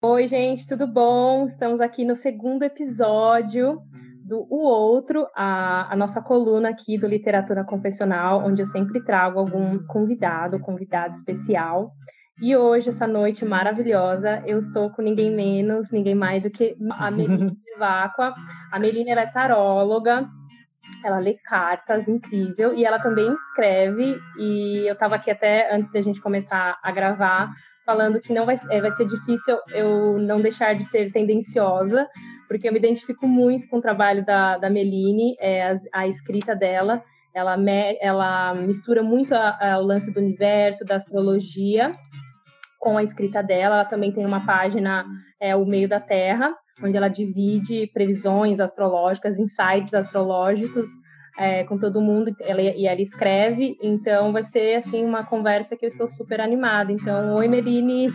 Oi, gente, tudo bom? Estamos aqui no segundo episódio do O Outro, a, a, nossa coluna aqui do Literatura Confessional, onde eu sempre trago algum convidado, convidado especial. E hoje, essa noite maravilhosa, eu estou com ninguém menos, ninguém mais do que a Melina Váqua. A Melina é taróloga, ela lê cartas, incrível, e ela também escreve. E eu estava aqui até antes da gente começar a gravar, falando que não vai, é, vai ser difícil eu não deixar de ser tendenciosa, porque eu me identifico muito com o trabalho da, da Meline, é, a, a escrita dela. Ela, me, ela mistura muito a, a, o lance do universo, da astrologia, com a escrita dela. Ela também tem uma página, é, O Meio da Terra, onde ela divide previsões astrológicas, insights astrológicos é, com todo mundo ela, e ela escreve, então vai ser assim uma conversa que eu estou super animada. Então, oi Meline.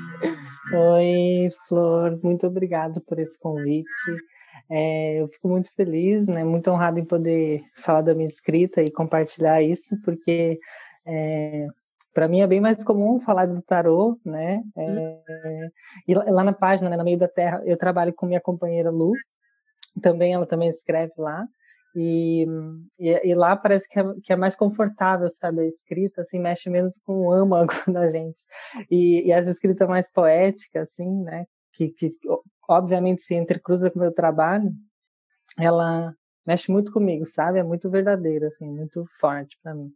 Oi, Flor, muito obrigado por esse convite. É, eu fico muito feliz, né, muito honrado em poder falar da minha escrita e compartilhar isso, porque é, para mim é bem mais comum falar do tarô, né? É, e lá na página, né, no meio da terra, eu trabalho com minha companheira Lu, também ela também escreve lá. E, e, e, lá parece que é, que é, mais confortável, sabe? A escrita, assim, mexe menos com o âmago da gente. E, e essa escrita mais poética, assim, né? Que, que obviamente se entrecruza com o meu trabalho, ela mexe muito comigo, sabe? É muito verdadeira, assim, muito forte para mim.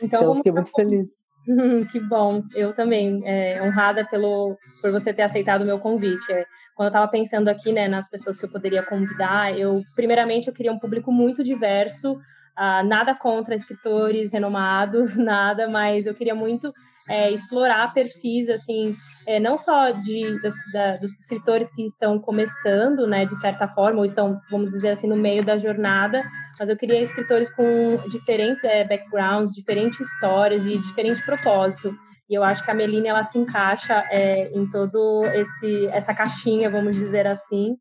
Então, então eu fiquei muito feliz. que bom, eu também, é, honrada pelo, por você ter aceitado o meu convite. É, quando eu estava pensando aqui, né, nas pessoas que eu poderia convidar, eu, primeiramente, eu queria um público muito diverso, uh, nada contra escritores renomados, nada, mas eu queria muito é, explorar perfis, assim, é, não só de, das, da, dos escritores que estão começando, né, de certa forma, ou estão, vamos dizer assim, no meio da jornada, mas eu queria escritores com diferentes é, backgrounds, diferentes histórias, de diferente propósito. E eu acho que a Meline ela se encaixa é, em todo esse essa caixinha, vamos dizer assim.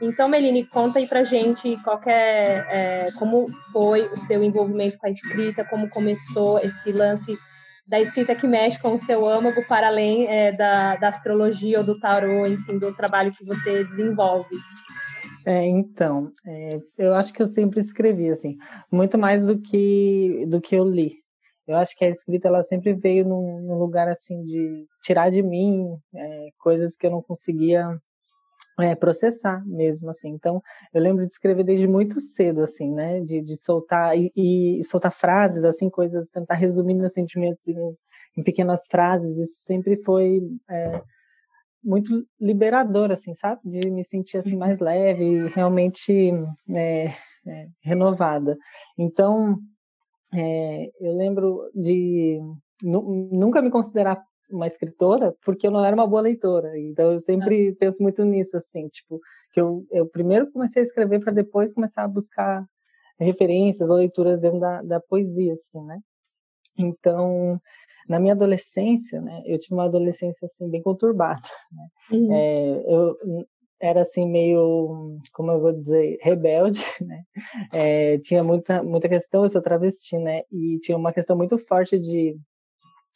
Então, Meline, conta aí pra gente qual é, é, como foi o seu envolvimento com a escrita, como começou esse lance da escrita que mexe com o seu âmago para além é, da, da astrologia ou do tarô, enfim, do trabalho que você desenvolve. É, então, é, eu acho que eu sempre escrevi assim, muito mais do que do que eu li, eu acho que a escrita ela sempre veio num, num lugar assim de tirar de mim é, coisas que eu não conseguia é, processar mesmo assim. Então eu lembro de escrever desde muito cedo assim né? De, de soltar e, e, soltar frases assim coisas tentar resumir meus sentimentos em, em pequenas frases. Isso sempre foi é, muito liberador assim sabe? De me sentir assim mais uhum. leve realmente é, é, renovada. Então é, eu lembro de nunca me considerar uma escritora porque eu não era uma boa leitora. Então eu sempre ah. penso muito nisso, assim, tipo, que eu, eu primeiro comecei a escrever para depois começar a buscar referências ou leituras dentro da, da poesia, assim, né? Então, na minha adolescência, né, eu tive uma adolescência assim bem conturbada. Né? Uhum. É, eu era assim meio, como eu vou dizer, rebelde, né? É, tinha muita muita questão, eu sou travesti, né? E tinha uma questão muito forte de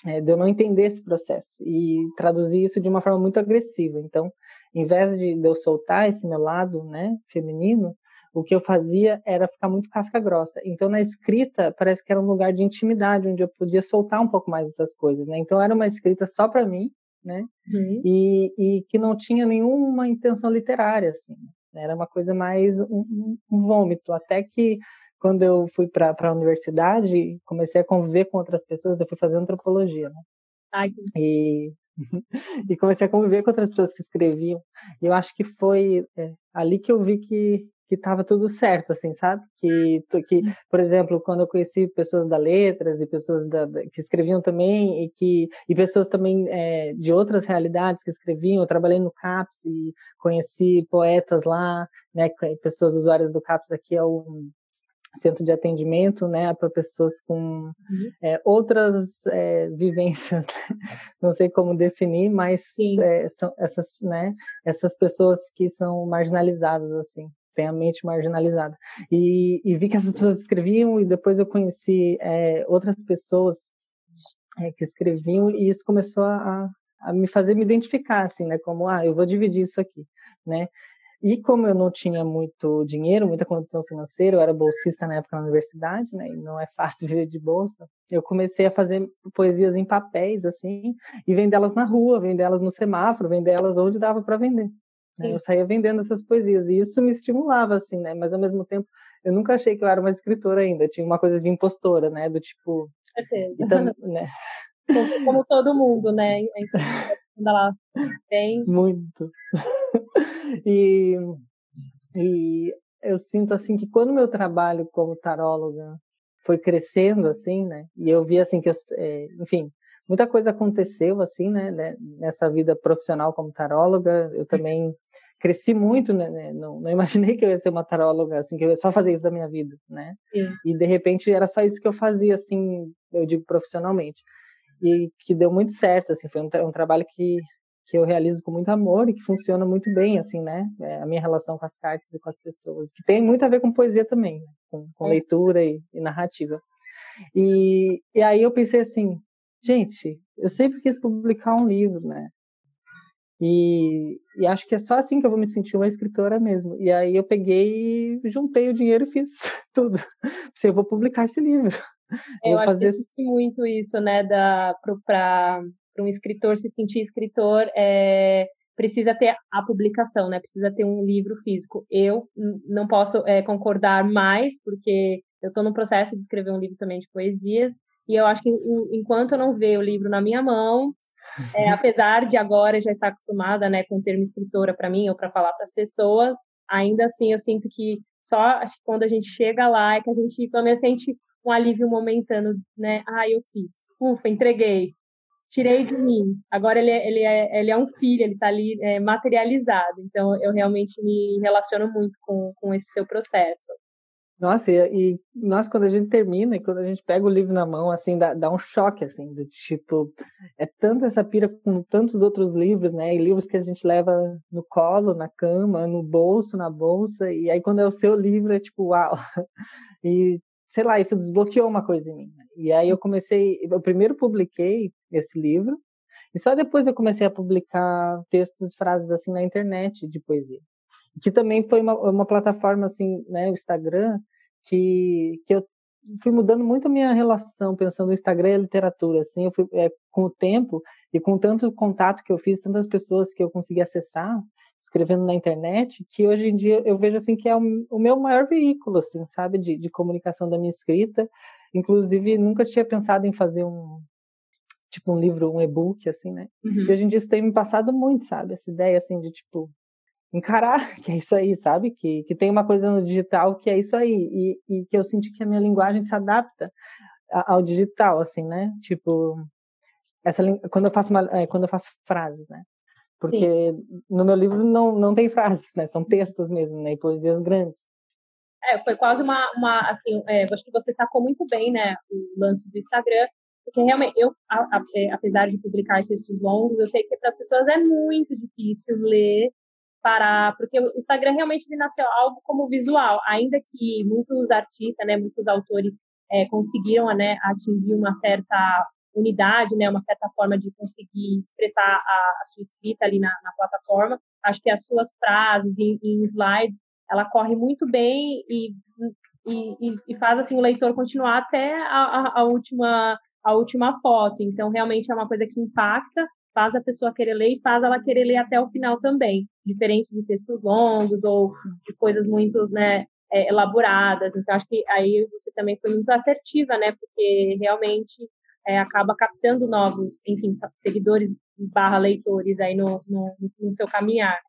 é, de eu não entender esse processo e traduzir isso de uma forma muito agressiva. Então, em vez de, de eu soltar esse meu lado, né, feminino, o que eu fazia era ficar muito casca grossa. Então, na escrita, parece que era um lugar de intimidade, onde eu podia soltar um pouco mais essas coisas, né? Então, era uma escrita só para mim, né? Uhum. E, e, que não tinha nenhuma intenção literária, assim. Era uma coisa mais um, um vômito. Até que quando eu fui para a universidade, comecei a conviver com outras pessoas, eu fui fazer antropologia, né? Ai, e, e comecei a conviver com outras pessoas que escreviam. E eu acho que foi é, ali que eu vi que que estava tudo certo, assim, sabe? Que, que, por exemplo, quando eu conheci pessoas da letras e pessoas da, da, que escreviam também e que e pessoas também é, de outras realidades que escreviam, eu trabalhei no CAPS e conheci poetas lá, né? Pessoas usuárias do CAPS aqui é o centro de atendimento, né, para pessoas com uhum. é, outras é, vivências, né? não sei como definir, mas é, são essas, né, essas pessoas que são marginalizadas assim tem a mente marginalizada. E, e, vi que essas pessoas escreviam, e depois eu conheci é, outras pessoas é, que escreviam, e isso começou a, a me fazer me identificar, assim, né? Como, ah, eu vou dividir isso aqui, né? E como eu não tinha muito dinheiro, muita condição financeira, eu era bolsista na época na universidade, né? E não é fácil viver de bolsa. Eu comecei a fazer poesias em papéis, assim, e vendê-las na rua, vendê-las no semáforo, vendê-las onde dava para vender. Né? Eu saía vendendo essas poesias e isso me estimulava, assim, né? Mas ao mesmo tempo, eu nunca achei que eu era uma escritora ainda. Tinha uma coisa de impostora, né? Do tipo. Então, né? Como, como, todo mundo, né? Quando ela. Muito. e, e eu sinto assim que quando meu trabalho como taróloga foi crescendo assim, né? E eu vi assim que eu, é, enfim, muita coisa aconteceu assim, né, né, nessa vida profissional como taróloga. Eu também cresci muito, né, né, não, não, imaginei que eu ia ser uma taróloga, assim, que eu ia só fazer isso da minha vida, né? Sim. E de repente era só isso que eu fazia, assim, eu digo profissionalmente. E que deu muito certo, assim, foi um, um trabalho que que eu realizo com muito amor e que funciona muito bem, assim, né? É a minha relação com as cartas e com as pessoas, que tem muito a ver com poesia também, né? com, com leitura e, e narrativa. E, e aí eu pensei assim, gente, eu sempre quis publicar um livro, né? E, e, acho que é só assim que eu vou me sentir uma escritora mesmo. E aí eu peguei e juntei o dinheiro e fiz tudo. Pensei, eu vou publicar esse livro. É, eu, vou fazer muito isso, né, para um escritor se sentir escritor, é, precisa ter a publicação, né? Precisa ter um livro físico. Eu não posso é, concordar mais, porque eu estou no processo de escrever um livro também de poesias, e eu acho que enquanto eu não ver o livro na minha mão, é, apesar de agora já estar acostumada né, com o termo escritora para mim ou para falar para as pessoas, ainda assim eu sinto que só acho que quando a gente chega lá é que a gente pelo menos sente um alívio momentâneo, né? Ah, eu fiz. Ufa, entreguei. Tirei de mim. Agora ele é, ele é, ele é um filho, ele está ali é, materializado. Então eu realmente me relaciono muito com, com esse seu processo. Nossa, e, e quando a gente termina e quando a gente pega o livro na mão, assim, dá, dá um choque, assim, do tipo, é tanto essa pira com tantos outros livros, né? E livros que a gente leva no colo, na cama, no bolso, na bolsa, e aí quando é o seu livro, é tipo, uau! E, sei lá, isso desbloqueou uma coisa em mim. Né? E aí eu comecei, eu primeiro publiquei esse livro, e só depois eu comecei a publicar textos, frases assim na internet de poesia que também foi uma, uma plataforma assim, né, o Instagram, que, que eu fui mudando muito a minha relação pensando no Instagram e a literatura, assim, eu fui é, com o tempo e com tanto contato que eu fiz, tantas pessoas que eu consegui acessar escrevendo na internet, que hoje em dia eu vejo assim que é o, o meu maior veículo, assim, sabe, de, de comunicação da minha escrita. Inclusive nunca tinha pensado em fazer um tipo um livro, um e-book, assim, né? Uhum. E hoje em dia isso tem me passado muito, sabe? Essa ideia assim de tipo encarar que é isso aí, sabe? Que, que tem uma coisa no digital que é isso aí e, e que eu senti que a minha linguagem se adapta ao digital, assim, né? Tipo, essa quando eu faço uma, é, quando eu faço frases, né? Porque Sim. no meu livro não, não tem frases, né? São textos mesmo, né? E poesias grandes. É, foi quase uma, uma assim, é, acho que você sacou muito bem, né? O lance do Instagram, porque realmente eu, a, a, é, apesar de publicar textos longos, eu sei que para as pessoas é muito difícil ler parar, porque o Instagram realmente nasceu algo como visual, ainda que muitos artistas, né, muitos autores é, conseguiram né, atingir uma certa unidade, né, uma certa forma de conseguir expressar a, a sua escrita ali na, na, plataforma. Acho que as suas frases em, em slides, ela corre muito bem e, e, e, faz assim o leitor continuar até a, a, a última a última foto. Então, realmente é uma coisa que impacta faz a pessoa querer ler e faz ela querer ler até o final também, diferente de textos longos ou de coisas muito né, é, elaboradas. Então, acho que aí você também foi muito assertiva, né? Porque realmente é, acaba captando novos, enfim, seguidores barra leitores aí no, no, no seu caminhar.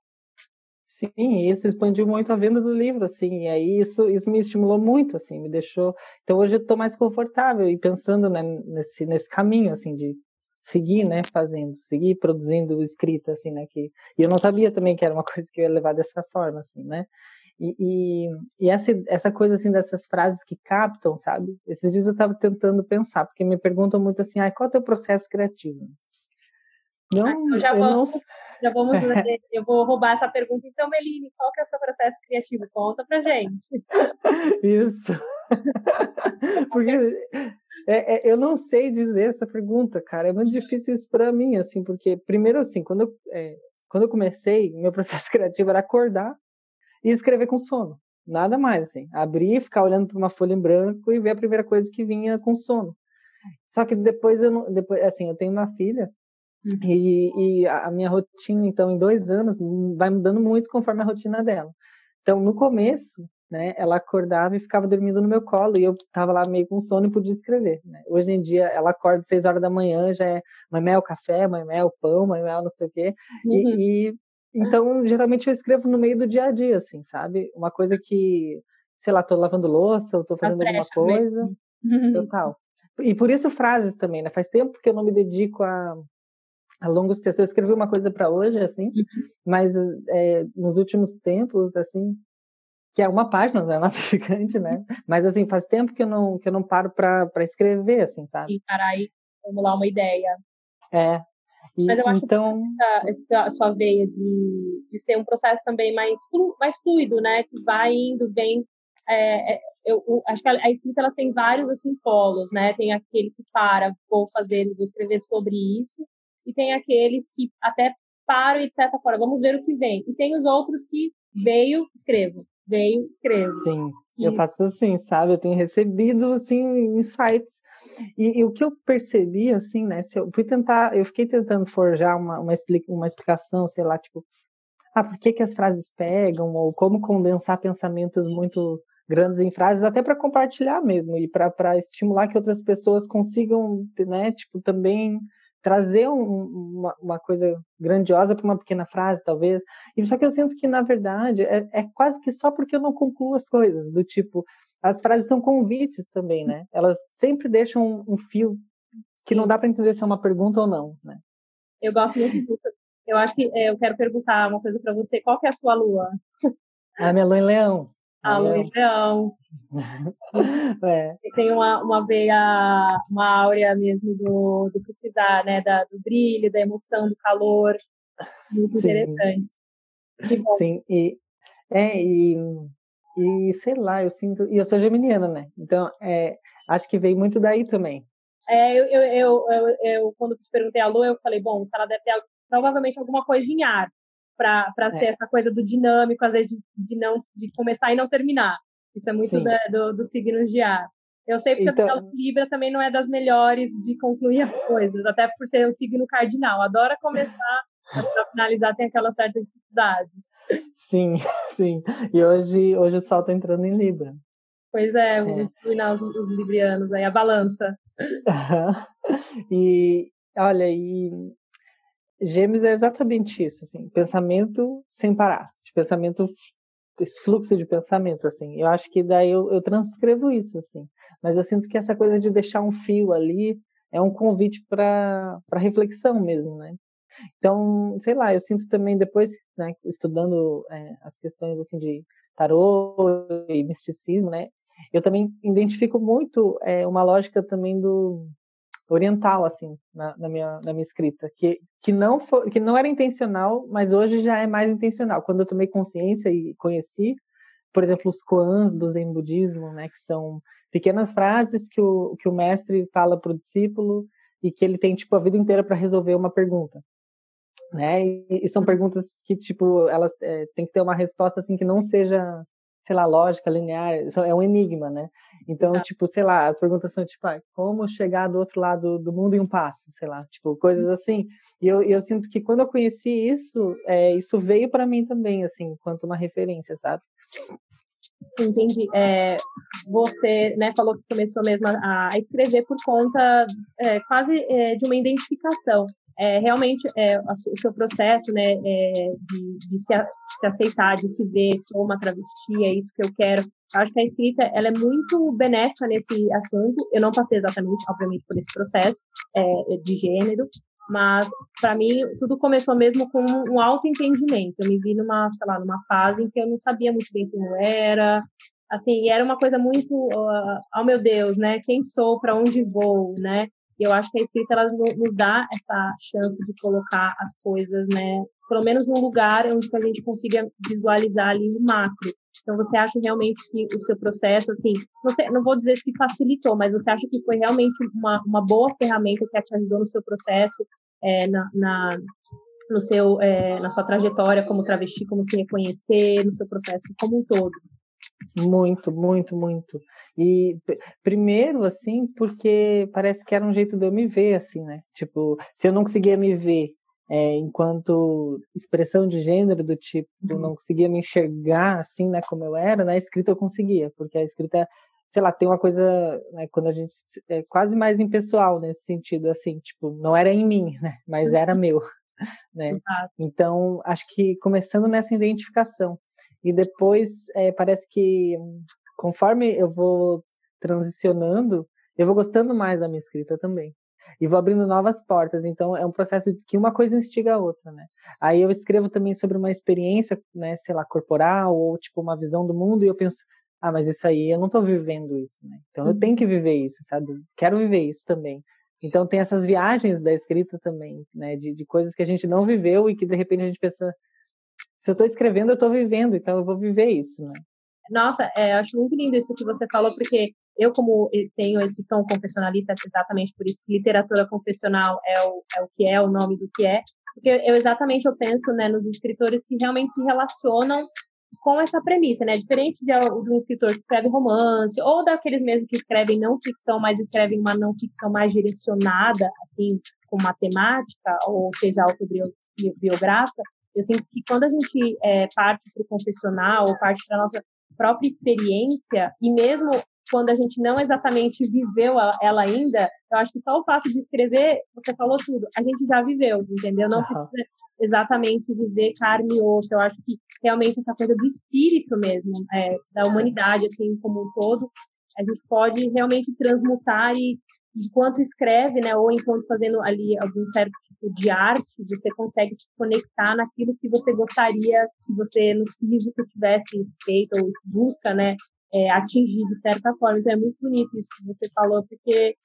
Sim, isso expandiu muito a venda do livro, assim, e aí isso, isso me estimulou muito, assim, me deixou... Então hoje eu estou mais confortável e pensando né, nesse, nesse caminho, assim, de seguir, né, fazendo, seguir produzindo escrita, assim, né, que e eu não sabia também que era uma coisa que eu ia levar dessa forma, assim, né, e, e, e essa, essa coisa, assim, dessas frases que captam, sabe, esses dias eu estava tentando pensar, porque me perguntam muito assim, ah, qual é o teu processo criativo? Não, ah, então já vamos, não... já vamos, eu vou roubar essa pergunta, então, Meline, qual que é o seu processo criativo? Conta pra gente. Isso. porque É, é, eu não sei dizer essa pergunta, cara. É muito difícil isso para mim, assim, porque primeiro assim, quando eu, é, quando eu comecei, meu processo criativo era acordar e escrever com sono. Nada mais, assim. Abrir, ficar olhando para uma folha em branco e ver a primeira coisa que vinha com sono. Só que depois eu não, depois, assim, eu tenho uma filha uhum. e, e a minha rotina, então, em dois anos, vai mudando muito conforme a rotina dela. Então, no começo, né, ela acordava e ficava dormindo no meu colo e eu estava lá meio com sono e podia escrever. Né? Hoje em dia, ela acorda às seis horas da manhã, já é mãe mel café, mãe mel pão, mãe mel não sei o quê. Uhum. E, e, então, geralmente eu escrevo no meio do dia a dia, assim, sabe? Uma coisa que, sei lá, tô lavando louça, ou tô fazendo alguma coisa, mesmo. total. E por isso frases também, né? Faz tempo que eu não me dedico a a longos textos. Eu escrevi uma coisa para hoje, assim, uhum. mas é, nos últimos tempos, assim, que é uma página, não é nada gigante, né? Mas, assim, faz tempo que eu não, que eu não paro para escrever, assim, sabe? E parar e formular uma ideia. É. E, mas eu acho então... que essa, essa sua veia de, de ser um processo também mais, mais fluido, né? Que vai indo, bem é, é, eu, eu, acho que a, escrita ela tem vários assim polos, né? Tem aquele que para, vou fazer, vou escrever sobre isso, e tem aqueles que até param e de certa forma, vamos ver o que vem. E tem os outros que veio, escrevo, veio, escrevo. Sim, eu faço assim, sabe? Eu tenho recebido assim insights e, e, o que eu percebi assim, né? Se eu fui tentar, eu fiquei tentando forjar uma, uma, uma explicação, sei lá, tipo, ah, por que que as frases pegam ou como condensar pensamentos muito grandes em frases, até para compartilhar mesmo e para estimular que outras pessoas consigam, né, tipo, também trazer um, uma, uma, coisa grandiosa para uma pequena frase, talvez. E só que eu sinto que, na verdade, é, é, quase que só porque eu não concluo as coisas, do tipo, as frases são convites também, né? Elas sempre deixam um, um fio que não dá para entender se é uma pergunta ou não, né? Eu gosto muito disso. Eu acho que é, eu quero perguntar uma coisa para você. Qual que é a sua lua? A minha lua em leão. A lua em leão. é. tem uma, uma veia, uma áurea mesmo do, do precisar, né? Da, do brilho, da emoção, do calor. Muito Sim. interessante. Sim, e, é, e, e sei lá, eu sinto. E eu sou geminiana, né? Então, é, acho que veio muito daí também. É, eu, eu, eu, eu, eu quando te perguntei a Lu, eu falei, bom, se ela deve ter provavelmente alguma coisa em ar para é. ser essa coisa do dinâmico, às vezes de, de, não de começar e não terminar. Isso é muito da, do, do signos de ar. Eu sei porque então... a Libra também não é das melhores de concluir as coisas, até por ser o signo cardinal. Adora começar, para finalizar tem aquela certa dificuldade. Sim, sim. E hoje, hoje o sol está entrando em Libra. Pois é, vamos é. os, os librianos aí, a balança. e olha, e Gêmeos é exatamente isso, assim, pensamento sem parar, pensamento, esse fluxo de pensamento, assim. Eu acho que daí eu, eu transcrevo isso, assim. Mas eu sinto que essa coisa de deixar um fio ali é um convite para reflexão mesmo, né? Então, sei lá, eu sinto também depois, né, estudando é, as questões assim de tarô e misticismo, né? Eu também identifico muito é, uma lógica também do oriental assim na, na, minha, na minha escrita que, que não foi, que não era intencional mas hoje já é mais intencional. Quando eu tomei consciência e conheci por exemplo os koans do Zen budismo né que são pequenas frases que o que o mestre fala para o discípulo e que ele tem tipo a vida inteira para resolver uma pergunta né? E, e, são perguntas que tipo elas é, tem que ter uma resposta assim que não seja sei lá, lógica, linear, é um enigma, né? Então, ah. tipo, sei lá, as perguntas são tipo, ah, como chegar do outro lado do mundo em um passo, sei lá, tipo, coisas assim. E eu, eu sinto que quando eu conheci isso, é, isso veio para mim também, assim, quanto uma referência, sabe? Entendi. É, você né, falou que começou mesmo a, a escrever por conta é, quase é, de uma identificação é, realmente é, o seu processo né, é, de, de se, se, aceitar, de se ver, sou uma travesti, é isso que eu quero. Eu acho que a escrita ela é muito benéfica nesse assunto. Eu não passei exatamente, obviamente, por esse processo é, de gênero, mas para mim tudo começou mesmo com um autoentendimento. Eu me vi numa, sei lá, numa fase em que eu não sabia muito bem quem eu era, assim, e era uma coisa muito, uh, oh meu Deus, né? Quem sou, para onde vou, né? E eu acho que a escrita ela nos dá essa chance de colocar as coisas, né, pelo menos num lugar onde a gente consiga visualizar ali o macro. Então, você acha realmente que o seu processo, assim, você, não vou dizer se facilitou, mas você acha que foi realmente uma, uma boa ferramenta que te ajudou no seu processo, é, na, na, no seu, é, na sua trajetória como travesti, como se reconhecer, no seu processo como um todo? Muito, muito, muito. E primeiro, assim, porque parece que era um jeito de eu me ver, assim, né? Tipo, se eu não conseguia me ver é, enquanto expressão de gênero do tipo, uhum. não conseguia me enxergar assim, né, como eu era, na escrita eu conseguia, porque a escrita, sei lá, tem uma coisa, né, quando a gente é quase mais impessoal nesse sentido, assim, tipo, não era em mim, né, mas era uhum. meu, né? Então, acho que começando nessa identificação e depois é, parece que conforme eu vou transicionando, eu vou gostando mais da minha escrita também e vou abrindo novas portas. Então é um processo que uma coisa instiga a outra, né? Aí eu escrevo também sobre uma experiência, né, sei lá, corporal ou tipo uma visão do mundo e eu penso, ah, mas isso aí eu não estou vivendo isso, né? Então eu tenho que viver isso, sabe? Quero viver isso também. Então tem essas viagens da escrita também, né, de, de coisas que a gente não viveu e que de repente a gente pensa, se eu estou escrevendo, eu estou vivendo, então eu vou viver isso, né? Nossa, é, acho muito lindo isso que você falou, porque eu, como tenho esse tom confessionalista, exatamente por isso que literatura confessional é o, é o que é, o nome do que é, porque eu exatamente eu penso né, nos escritores que realmente se relacionam com essa premissa, né? Diferente de, de um escritor que escreve romance, ou daqueles mesmo que escrevem não ficção, mas escrevem uma não ficção mais direcionada, assim, com matemática, ou seja, autobiográfica, eu sinto que quando a gente é, parte para o confessional, ou parte para a nossa própria experiência, e mesmo quando a gente não exatamente viveu ela ainda, eu acho que só o fato de escrever, você falou tudo, a gente já viveu, entendeu? Não uhum. precisa exatamente viver carne e osso. Eu acho que realmente essa coisa do espírito mesmo, é, da humanidade, assim, como um todo, a gente pode realmente transmutar e enquanto escreve, né, ou enquanto fazendo ali algum certo tipo de arte, você consegue se conectar naquilo que você gostaria que você no físico tivesse feito ou busca, né, é, atingir de certa forma. Então é muito bonito isso que você falou, porque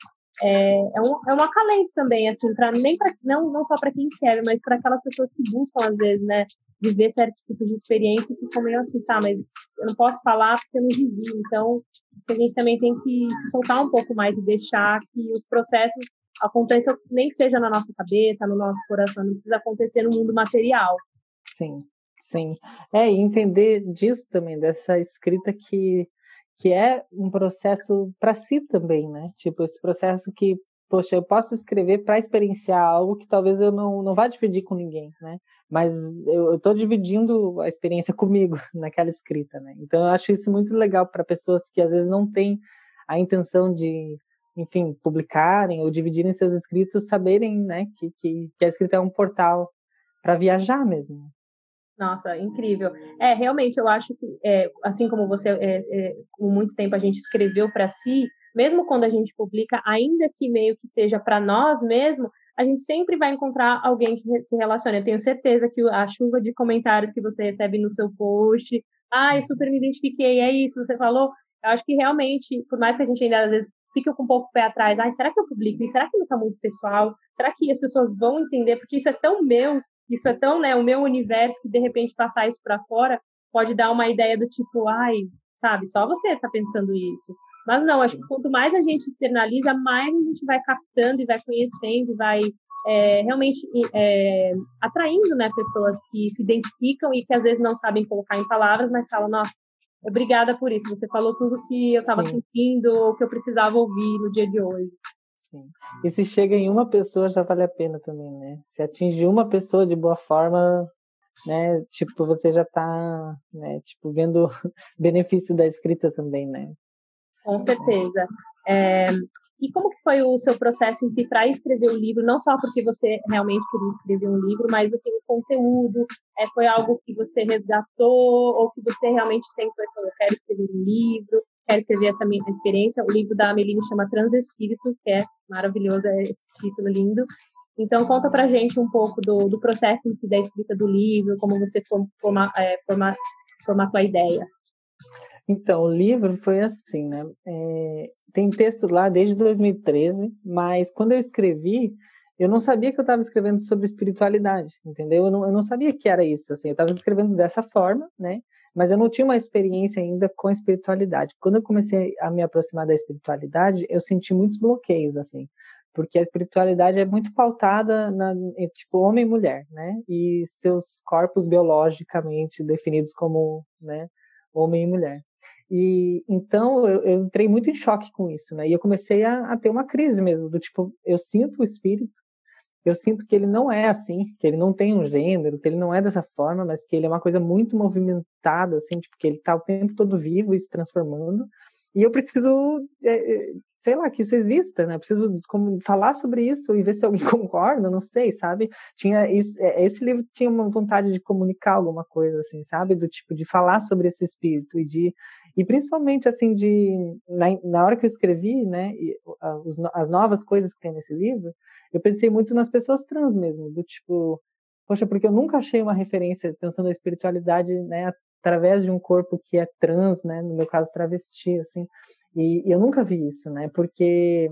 é, é, um, é um acalento também, assim, para nem pra, não, não só para quem escreve, mas para aquelas pessoas que buscam, às vezes, né, viver certos tipos de experiência e ficam meio assim, tá, mas eu não posso falar porque eu não vivi. Então, a gente também tem que se soltar um pouco mais e deixar que os processos aconteçam, nem que seja na nossa cabeça, no nosso coração, não precisa acontecer no mundo material. Sim, sim. É, e entender disso também, dessa escrita que que é um processo para si também, né? Tipo, esse processo que, poxa, eu posso escrever para experienciar algo que talvez eu não, não vá dividir com ninguém, né? Mas eu estou dividindo a experiência comigo naquela escrita, né? Então eu acho isso muito legal para pessoas que às vezes não têm a intenção de, enfim, publicarem ou dividirem seus escritos, saberem, né, que, que, que a escrita é um portal para viajar mesmo. Nossa, incrível. É, realmente, eu acho que, é, assim como você, é, é, com muito tempo a gente escreveu para si, mesmo quando a gente publica, ainda que meio que seja para nós mesmo, a gente sempre vai encontrar alguém que se relacione. Eu tenho certeza que a chuva de comentários que você recebe no seu post, ai, ah, super me identifiquei, é isso, você falou. Eu acho que realmente, por mais que a gente ainda às vezes fique com um pouco o pé atrás, ai, será que eu publico? E será que não está muito pessoal? Será que as pessoas vão entender? Porque isso é tão meu isso é tão, né, o meu universo que de repente passar isso para fora pode dar uma ideia do tipo, ai, sabe, só você está pensando isso. Mas não, acho que quanto mais a gente externaliza, mais a gente vai captando e vai conhecendo e vai é, realmente é, atraindo né, pessoas que se identificam e que às vezes não sabem colocar em palavras, mas falam, nossa, obrigada por isso, você falou tudo que eu estava sentindo ou que eu precisava ouvir no dia de hoje. Sim. E se chega em uma pessoa, já vale a pena também, né? Se atinge uma pessoa de boa forma, né? Tipo, você já tá, né? Tipo, vendo benefício da escrita também, né? Com certeza. É, e como que foi o seu processo em si para escrever o livro? Não só porque você realmente queria escrever um livro, mas assim o conteúdo é, foi algo que você resgatou ou que você realmente sempre falou, quero escrever um livro? Quero escrever essa minha experiência. O livro da Ameline chama Transespírito, que é maravilhoso, é esse título lindo. Então, conta pra gente um pouco do, do processo em si da escrita do livro, como você forma, é, forma, formatou a ideia. Então, o livro foi assim, né? É, tem textos lá desde 2013, mas quando eu escrevi, eu não sabia que eu estava escrevendo sobre espiritualidade, entendeu? Eu não, eu não sabia que era isso, assim, eu estava escrevendo dessa forma, né? Mas eu não tinha uma experiência ainda com a espiritualidade. Quando eu comecei a me aproximar da espiritualidade, eu senti muitos bloqueios, assim, porque a espiritualidade é muito pautada na tipo homem e mulher, né? E seus corpos biologicamente definidos como, né, homem e mulher. E então eu, eu entrei muito em choque com isso, né? E eu comecei a, a ter uma crise mesmo, do tipo, eu sinto o espírito, eu sinto que ele não é assim, que ele não tem um gênero, que ele não é dessa forma, mas que ele é uma coisa muito movimentada, assim, tipo, que ele está o tempo todo vivo e se transformando. E eu preciso, é, é sei lá, que isso exista, né? Eu preciso como, falar sobre isso e ver se alguém concorda, não sei, sabe? Tinha isso, é, esse livro tinha uma vontade de comunicar alguma coisa, assim, sabe? Do tipo de falar sobre esse espírito e de e principalmente assim de na, na hora que eu escrevi, né? E, as novas coisas que tem nesse livro, eu pensei muito nas pessoas trans mesmo, do tipo, poxa, porque eu nunca achei uma referência pensando na espiritualidade, né, através de um corpo que é trans, né, no meu caso travesti, assim, e, e eu nunca vi isso, né, porque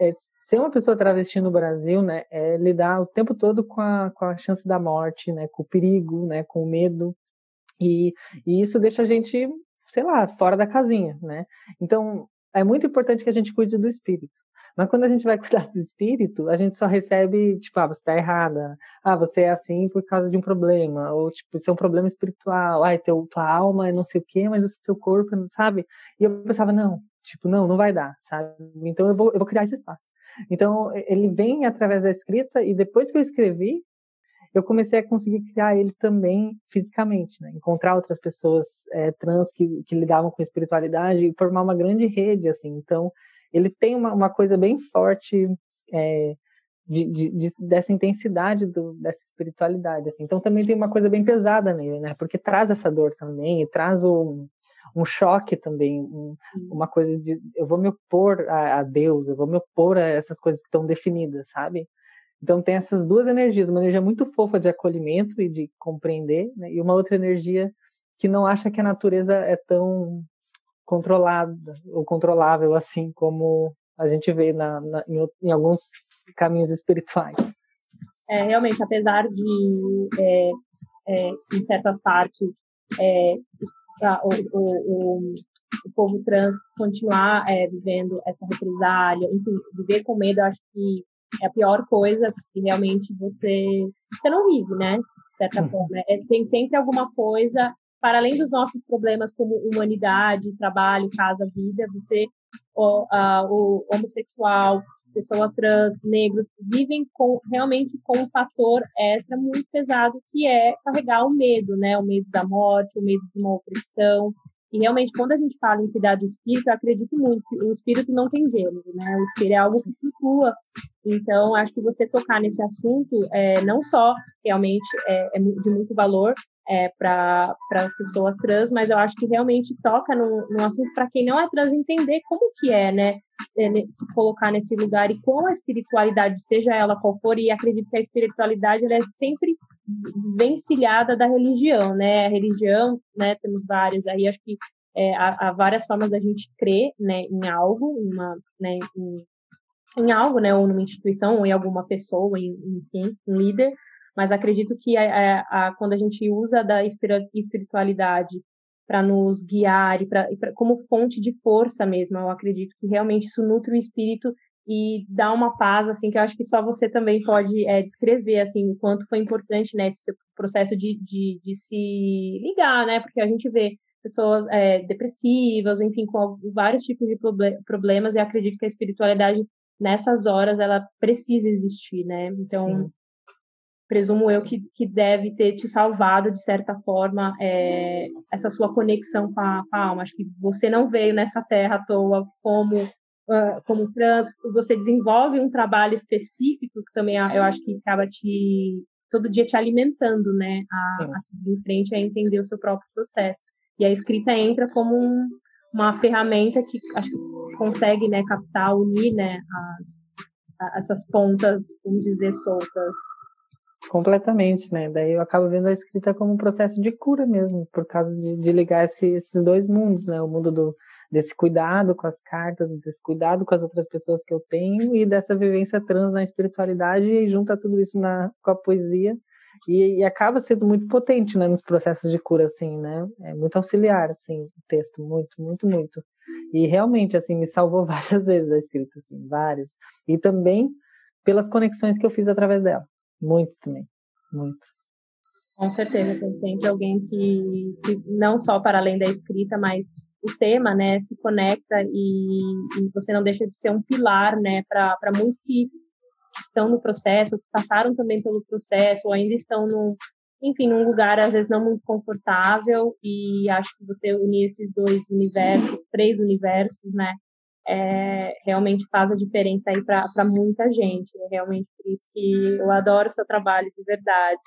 é, ser uma pessoa travesti no Brasil, né, é lidar o tempo todo com a, com a chance da morte, né, com o perigo, né, com o medo, e, e isso deixa a gente, sei lá, fora da casinha, né, então é muito importante que a gente cuide do espírito. Mas quando a gente vai cuidar do espírito, a gente só recebe, tipo, ah, você tá errada. Ah, você é assim por causa de um problema. Ou, tipo, isso é um problema espiritual. Ai, teu, tua alma é não sei o quê, mas o seu corpo, sabe? E eu pensava, não, tipo, não, não vai dar, sabe? Então eu vou, eu vou criar esse espaço. Então, ele vem através da escrita e depois que eu escrevi, eu comecei a conseguir criar ele também fisicamente, né? encontrar outras pessoas é, trans que, que lidavam com espiritualidade e formar uma grande rede, assim. Então, ele tem uma, uma coisa bem forte é, de, de, de, dessa intensidade do, dessa espiritualidade. Assim. Então também tem uma coisa bem pesada nele, né? Porque traz essa dor também, e traz um, um choque também, um, uma coisa de eu vou me opor a, a, Deus, eu vou me opor a essas coisas que estão definidas, sabe? Então tem essas duas energias, uma energia muito fofa de acolhimento e de compreender, né? e uma outra energia que não acha que a natureza é tão controlada ou controlável, assim como a gente vê na, na em, em, alguns caminhos espirituais. É, realmente, apesar de, é, é, em certas partes, é, o, o, o, o, povo trans continuar é, vivendo essa represália, enfim, viver com medo, acho que é a pior coisa, porque realmente você, você não vive, né? De certa uhum. forma. É, tem sempre alguma coisa para além dos nossos problemas como humanidade, trabalho, casa, vida, você, o, a, o homossexual, pessoas trans, negros, vivem com, realmente com um fator extra muito pesado, que é carregar o medo, né? O medo da morte, o medo de uma opressão. E realmente, quando a gente fala em cuidar do espírito, eu acredito muito que o espírito não tem gênero, né? O espírito é algo que flutua. Então, acho que você tocar nesse assunto é, não só realmente é, é de muito valor, é, para as pessoas trans, mas eu acho que realmente toca num, assunto para quem não é trans entender como que é, né, é, se colocar nesse lugar e como a espiritualidade, seja ela qual for, e acredito que a espiritualidade ela é sempre desvencilhada da religião, né, a religião, né, temos várias aí, acho que é, há, há, várias formas da gente crer, né, em algo, uma, né, em, em algo, né, ou numa instituição, ou em alguma pessoa, em, enfim, um líder, mas acredito que a, a, a, quando a gente usa da espiritualidade para nos guiar e, pra, pra, como fonte de força mesmo, eu acredito que realmente isso nutre o espírito e dá uma paz, assim, que eu acho que só você também pode é, descrever, assim, o quanto foi importante, né, esse processo de, de, de se ligar, né, porque a gente vê pessoas é, depressivas, enfim, com vários tipos de problemas, e acredito que a espiritualidade, nessas horas, ela precisa existir, né, então... Sim presumo eu que, que deve ter te salvado de certa forma é, essa sua conexão com a, com a, alma. Acho que você não veio nessa terra à toa como como trans, você desenvolve um trabalho específico que também eu acho que acaba te todo dia te alimentando, né, a, a seguir em frente, a entender o seu próprio processo. E a escrita entra como um, uma ferramenta que acho que consegue, né, captar, unir, né, as, essas pontas, vamos dizer, soltas completamente, né? Daí eu acabo vendo a escrita como um processo de cura mesmo, por causa de, de ligar esse, esses dois mundos, né? O mundo do, desse cuidado com as cartas, desse cuidado com as outras pessoas que eu tenho e dessa vivência trans na espiritualidade e junta tudo isso na, com a poesia e, e, acaba sendo muito potente, né, nos processos de cura, assim, né, é muito auxiliar, assim, o texto, muito, muito, muito. E realmente, assim, me salvou várias vezes a escrita, assim, várias. E também pelas conexões que eu fiz através dela, muito também, muito. Com certeza, tem sempre alguém que, que não só para além da escrita, mas o tema, né, se conecta e, e você não deixa de ser um pilar, né, para muitos que estão no processo, que passaram também pelo processo, ou ainda estão num, enfim, num lugar às vezes não muito confortável, e acho que você unir esses dois universos, três universos, né, é, realmente faz a diferença aí para muita gente. É realmente por isso que eu adoro o seu trabalho de verdade.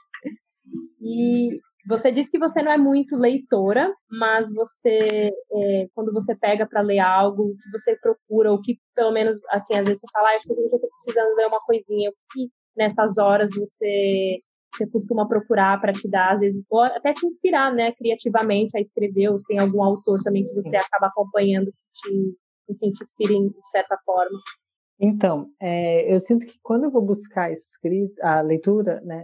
E você disse que você não é muito leitora, mas você, é, quando você pega para ler algo, que você procura, o que pelo menos, assim, às vezes você fala, ah, acho que eu estou precisando ler uma coisinha, o que nessas horas você, você costuma procurar para te dar, às vezes, até te inspirar, né, criativamente a escrever, ou se tem algum autor também que você acaba acompanhando que te, enfim, te inspire de certa forma. Então, é, eu sinto que quando eu vou buscar a, escrita, a leitura, né,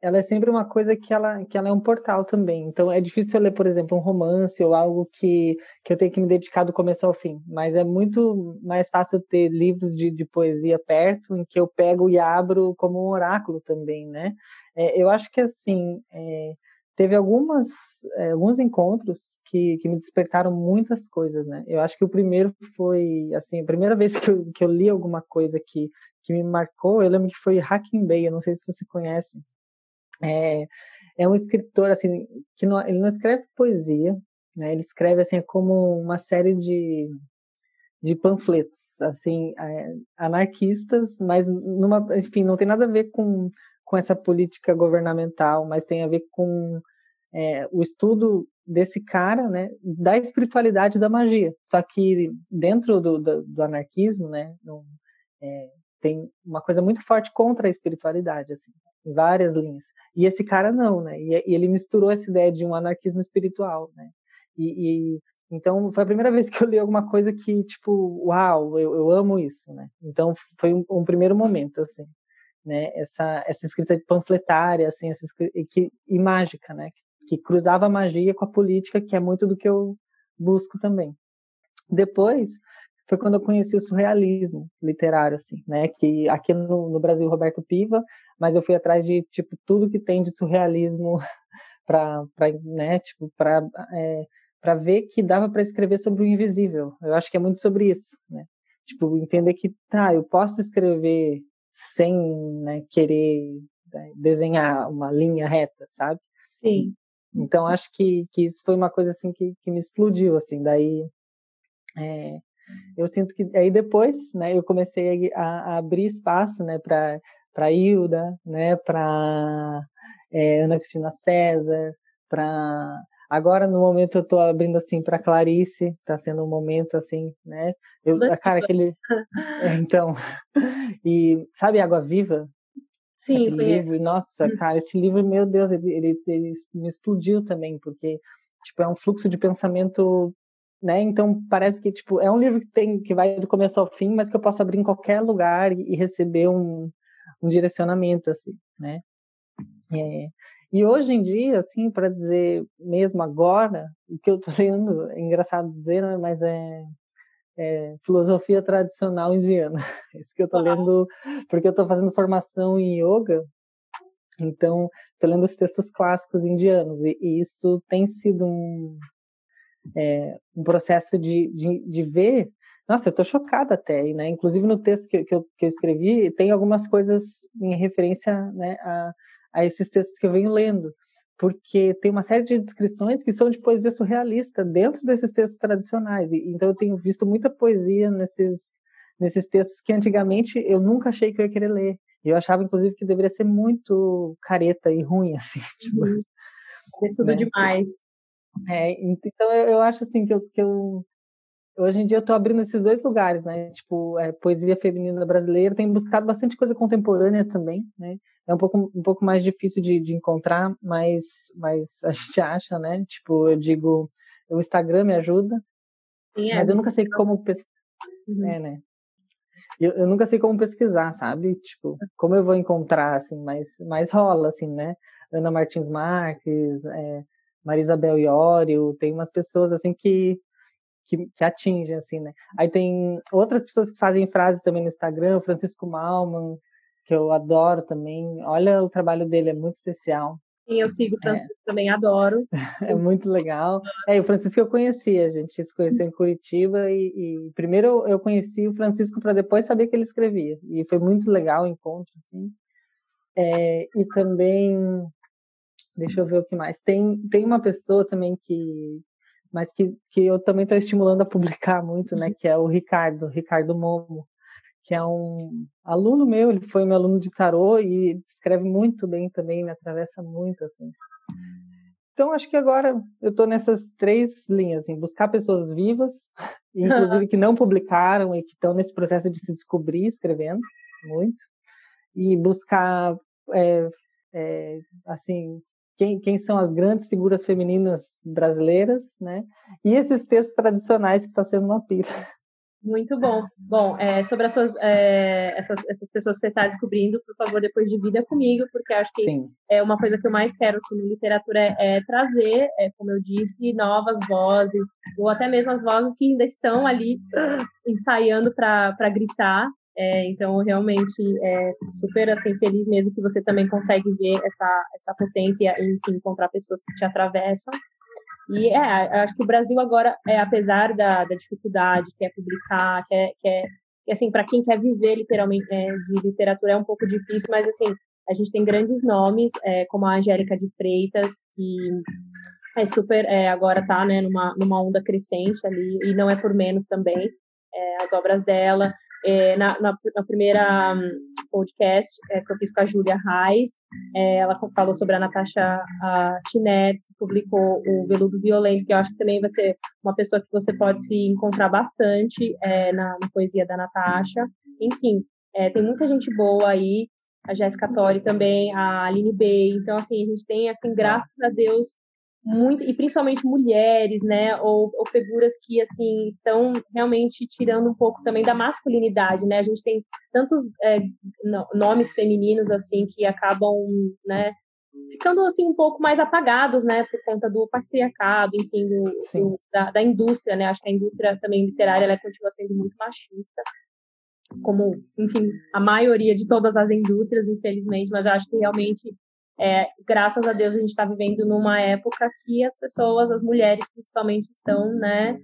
ela é sempre uma coisa que ela, que ela é um portal também. Então é difícil eu ler, por exemplo, um romance ou algo que, que eu tenho que me dedicar do começo ao fim. Mas é muito mais fácil ter livros de, de poesia perto, em que eu pego e abro como um oráculo também, né? É, eu acho que assim. É, teve algumas é, alguns encontros que, que me despertaram muitas coisas, né? Eu acho que o primeiro foi assim, a primeira vez que eu, que eu li alguma coisa que, que me marcou, eu lembro que foi Hacking Bay, eu não sei se você conhece é, é um escritor assim que não, ele não escreve poesia, né? Ele escreve assim como uma série de de panfletos, assim, é, anarquistas, mas numa, enfim, não tem nada a ver com com essa política governamental, mas tem a ver com é, o estudo desse cara, né, da espiritualidade da magia. Só que dentro do, do, do anarquismo, né, é, tem uma coisa muito forte contra a espiritualidade, assim em várias linhas. E esse cara não, né? E, e, ele misturou essa ideia de um anarquismo espiritual, né? E, e, então foi a primeira vez que eu li alguma coisa que tipo, uau, eu, eu amo isso, né? Então foi um, um, primeiro momento assim, né? Essa essa escrita panfletária, assim, essa escrita, que e mágica, né? Que, que cruzava a magia com a política, que é muito do que eu busco também. Depois foi quando eu conheci o surrealismo literário, assim, né? Que aqui no, no Brasil, Roberto Piva, mas eu fui atrás de, tipo, tudo que tem de surrealismo para, né, tipo, para é, para ver que dava para escrever sobre o invisível. Eu acho que é muito sobre isso, né? Tipo, entender que, tá, eu posso escrever sem né, querer né, desenhar uma linha reta, sabe? Sim. Então, acho que, que isso foi uma coisa, assim, que, que me explodiu, assim, daí... É, eu sinto que aí depois, né, eu comecei a, a abrir espaço, né, para para Hilda, né, para é, Ana Cristina César, para agora no momento eu estou abrindo assim para Clarice, está sendo um momento assim, né? Eu, cara, aquele é, então e sabe Água Viva? Sim, livro, nossa, hum. cara, esse livro, meu Deus, ele, ele, ele me explodiu também, porque tipo é um fluxo de pensamento né? Então parece que tipo é um livro que tem que vai do começo ao fim, mas que eu posso abrir em qualquer lugar e, e receber um, um direcionamento assim, né? É, e hoje em dia, assim, para dizer mesmo agora, o que eu estou lendo, é engraçado dizer, né? mas é, é, filosofia tradicional indiana. Isso que eu estou lendo, porque eu estou fazendo formação em yoga, então estou lendo os textos clássicos indianos, e, e isso tem sido um, é, um processo de, de, de, ver. Nossa, eu estou chocada até, né? Inclusive no texto que, que, eu, que eu escrevi, tem algumas coisas em referência né, a, a esses textos que eu venho lendo, porque tem uma série de descrições que são de poesia surrealista dentro desses textos tradicionais. E, então eu tenho visto muita poesia nesses, nesses textos que antigamente eu nunca achei que eu ia querer ler. Eu achava, inclusive, que deveria ser muito careta e ruim, assim. Tipo, uhum. É tudo né? demais. É, então eu, eu, acho assim que eu, que eu hoje em dia eu estou abrindo esses dois lugares, né? Tipo, é, poesia feminina brasileira, tenho buscado bastante coisa contemporânea também, né? É um pouco, um pouco mais difícil de, de encontrar, mas, mas a gente acha, né? Tipo, eu digo, o Instagram me ajuda, Sim, é. mas eu nunca sei como pesquisar, uhum. é, né? Eu, eu, nunca sei como pesquisar, sabe? Tipo, como eu vou encontrar, assim, mas, mas rola, assim, né? Ana Martins Marques, é, Marisabel Iório, tem umas pessoas, assim, que que, que atingem, assim, né? Aí tem outras pessoas que fazem frases também no Instagram, Francisco Malman, que eu adoro também. Olha, o trabalho dele é muito especial. Sim, eu sigo o. Francisco é. também, adoro. É muito legal. É, o Francisco eu conhecia, a gente se conheceu em Curitiba e, e primeiro eu conheci o Francisco para depois saber que ele escrevia. E foi muito legal o encontro, assim. É, e também, deixa eu ver o que mais. Tem, tem uma pessoa também que, mas que, que eu também estou estimulando a publicar muito, né? Que é o Ricardo, Ricardo Momo, que é um aluno meu, ele foi meu aluno de tarô e escreve muito bem também, me atravessa muito, assim. Então, acho que agora eu estou nessas três linhas, assim, buscar pessoas vivas, inclusive que não publicaram e que estão nesse processo de se descobrir escrevendo muito, e buscar, é, é, assim, quem, quem são as grandes figuras femininas brasileiras, né? E esses textos tradicionais que está sendo uma pira. Muito bom. Bom, é, sobre as suas, é, essas, essas pessoas que você está descobrindo, por favor, depois divida comigo, porque acho que Sim. é uma coisa que eu mais quero aqui no literatura é, é trazer, é, como eu disse, novas vozes, ou até mesmo as vozes que ainda estão ali ensaiando para gritar, é, então, realmente, é super assim, feliz mesmo que você também consegue ver essa, essa potência em encontrar pessoas que te atravessam. E é, acho que o Brasil agora, é, apesar da, da dificuldade, quer publicar, quer, quer assim, para quem quer viver literalmente é, de literatura é um pouco difícil, mas assim, a gente tem grandes nomes, é, como a Angélica de Freitas, que é super, é, agora está né, numa, numa onda crescente ali, e não é por menos também, é, as obras dela. É, na, na, na, primeira um, podcast é, que eu fiz com a Júlia Reis, é, ela falou sobre a Natasha Tinert, que publicou o Veludo Violento, que eu acho que também vai ser uma pessoa que você pode se encontrar bastante é, na, na, poesia da Natasha. Enfim, é, tem muita gente boa aí, a Jéssica Tori também, a Aline Bey. Então, assim, a gente tem, assim, graças a Deus, muito e principalmente mulheres, né, ou, ou, figuras que assim estão realmente tirando um pouco também da masculinidade, né? A gente tem tantos é, nomes femininos assim que acabam, né, ficando assim um pouco mais apagados, né, por conta do patriarcado, enfim, do, do, da, da, indústria, né? Acho que a indústria também literária ela continua sendo muito machista, como, enfim, a maioria de todas as indústrias, infelizmente, mas eu acho que realmente é, graças a Deus a gente está vivendo numa época que as pessoas, as mulheres principalmente, estão, né,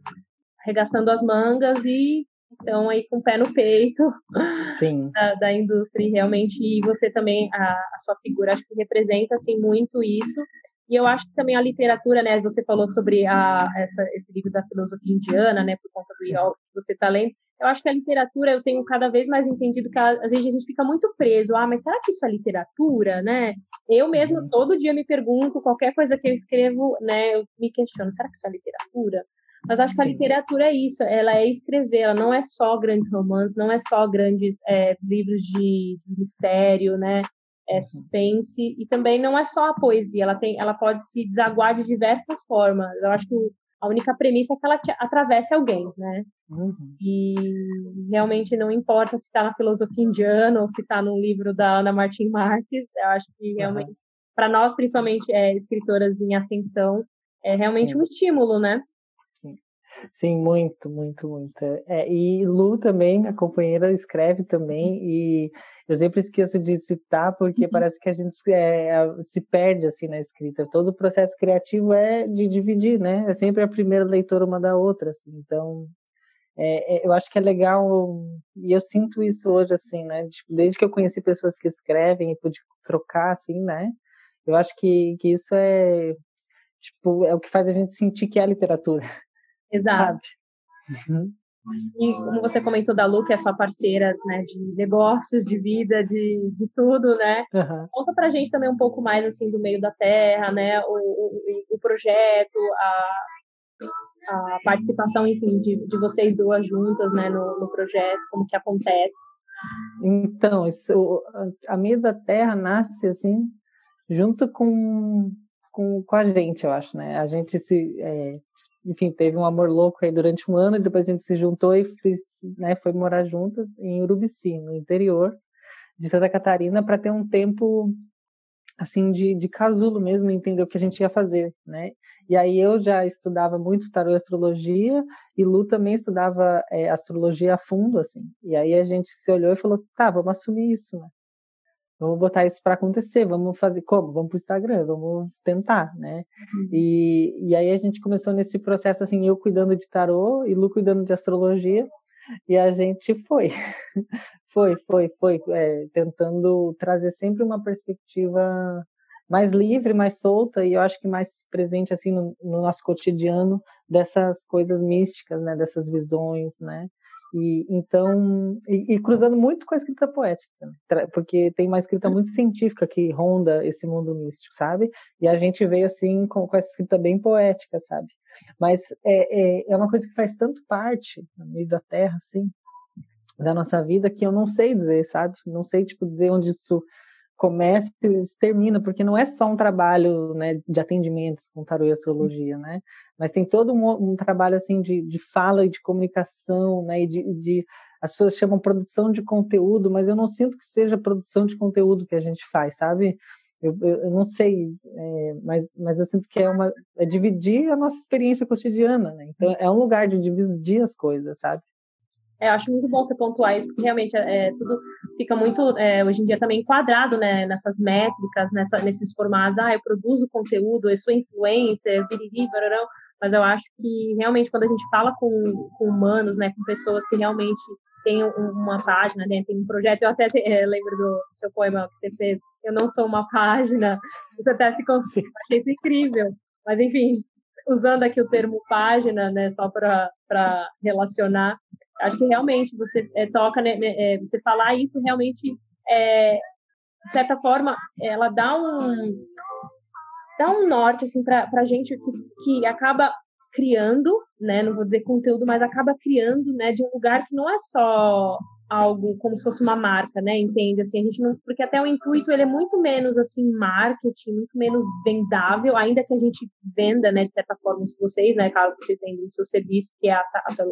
arregaçando as mangas e estão aí com o pé no peito da, da, indústria. E realmente e você também a, a, sua figura acho que representa assim muito isso e eu acho que também a literatura né você falou sobre a, essa, esse livro da filosofia indiana né por conta do yoga que você está lendo eu acho que a literatura eu tenho cada vez mais entendido que às vezes a gente fica muito preso. Ah, mas será que isso é literatura, né? Eu mesmo uhum. todo dia me pergunto qualquer coisa que eu escrevo, né? Eu me questiono, será que isso é literatura? Mas acho que a literatura é isso, ela é escrever, ela não é só grandes romances, não é só grandes é, livros de, de, mistério, né? É uhum. suspense e também não é só a poesia, ela tem, ela pode se desaguar de diversas formas. Eu acho que a única premissa é que ela atravesse alguém, né? Uhum. E realmente não importa se está na filosofia indiana ou se está num livro da Ana Martin Marques, eu acho que realmente, uhum. para nós, principalmente é, escritoras em ascensão, é realmente um estímulo, né? Sim. Muito, muito, muito. É, e Lu também, a companheira, escreve também, e eu sempre esqueço de citar porque uhum. parece que a gente é, se perde assim na escrita. Todo o processo criativo é de dividir, né? É sempre a primeira leitora uma da outra, assim. Então, é, é, eu acho que é legal e eu sinto isso hoje assim, né? Desde que eu conheci pessoas que escrevem e pude trocar assim, né? Eu acho que, que isso é tipo é o que faz a gente sentir que é literatura. Exato. Uhum. E como você comentou da Lu, que é sua parceira né, de negócios, de vida, de, de tudo, né? Uhum. Conta pra gente também um pouco mais assim do meio da terra, né? O, o, o projeto, a, a participação, enfim, de, de vocês duas juntas, né, no, no projeto, como que acontece? Então, isso, a Meio da Terra nasce, assim, junto com, com, com a gente, eu acho, né? A gente se, é, enfim, teve um amor louco aí durante um ano e depois a gente se juntou e fez, né, foi morar juntas em Urubici, no interior de Santa Catarina, para ter um tempo assim de, de casulo mesmo, entender o que a gente ia fazer, né? E aí eu já estudava muito tarô e astrologia e Lu também estudava é, astrologia a fundo, assim. E aí a gente se olhou e falou, tá, vamos assumir isso, né? Vamos botar isso para acontecer, vamos fazer como? Vamos para o Instagram, vamos tentar, né? Uhum. E, e aí a gente começou nesse processo, assim, eu cuidando de tarô e Lu cuidando de astrologia, e a gente foi, foi, foi, foi, é, tentando trazer sempre uma perspectiva mais livre, mais solta e eu acho que mais presente assim no, no nosso cotidiano dessas coisas místicas, né, dessas visões, né? E então e, e cruzando muito com a escrita poética, né? porque tem uma escrita muito científica que ronda esse mundo místico, sabe? E a gente veio assim com, com essa escrita bem poética, sabe? Mas é, é, é uma coisa que faz tanto parte no meio da Terra, assim, da nossa vida que eu não sei dizer, sabe? Não sei tipo dizer onde isso começa e termina, porque não é só um trabalho né, de atendimentos com tarô e astrologia, né? Mas tem todo um, um trabalho assim de, de fala e de comunicação, né? E de, de, as pessoas chamam produção de conteúdo, mas eu não sinto que seja produção de conteúdo que a gente faz, sabe? Eu, eu, eu não sei, é, mas, mas eu sinto que é uma é dividir a nossa experiência cotidiana, né? Então é um lugar de dividir as coisas, sabe? É, eu acho muito bom você pontuar isso, porque realmente é, tudo fica muito, é, hoje em dia, também enquadrado né, nessas métricas, nessa, nesses formatos. Ah, eu produzo conteúdo, eu sou influencer, biriri, bararão. Mas eu acho que realmente quando a gente fala com, com humanos, né, com pessoas que realmente têm uma página, né, tem um projeto, eu até é, lembro do seu poema que você fez, Eu Não Sou Uma Página, você até se conseguiu, achei isso incrível. Mas, enfim, usando aqui o termo página, né, só para relacionar, acho que realmente você é, toca, né, né, é, você falar isso realmente, é, de certa forma, ela dá um dá um norte assim para a gente que, que acaba criando, né, não vou dizer conteúdo, mas acaba criando, né, de um lugar que não é só algo como se fosse uma marca, né? Entende? Assim, a gente não, porque até o intuito ele é muito menos assim marketing, muito menos vendável, ainda que a gente venda, né, de certa forma, se vocês, né, caso vocês tenham o seu serviço, que é a,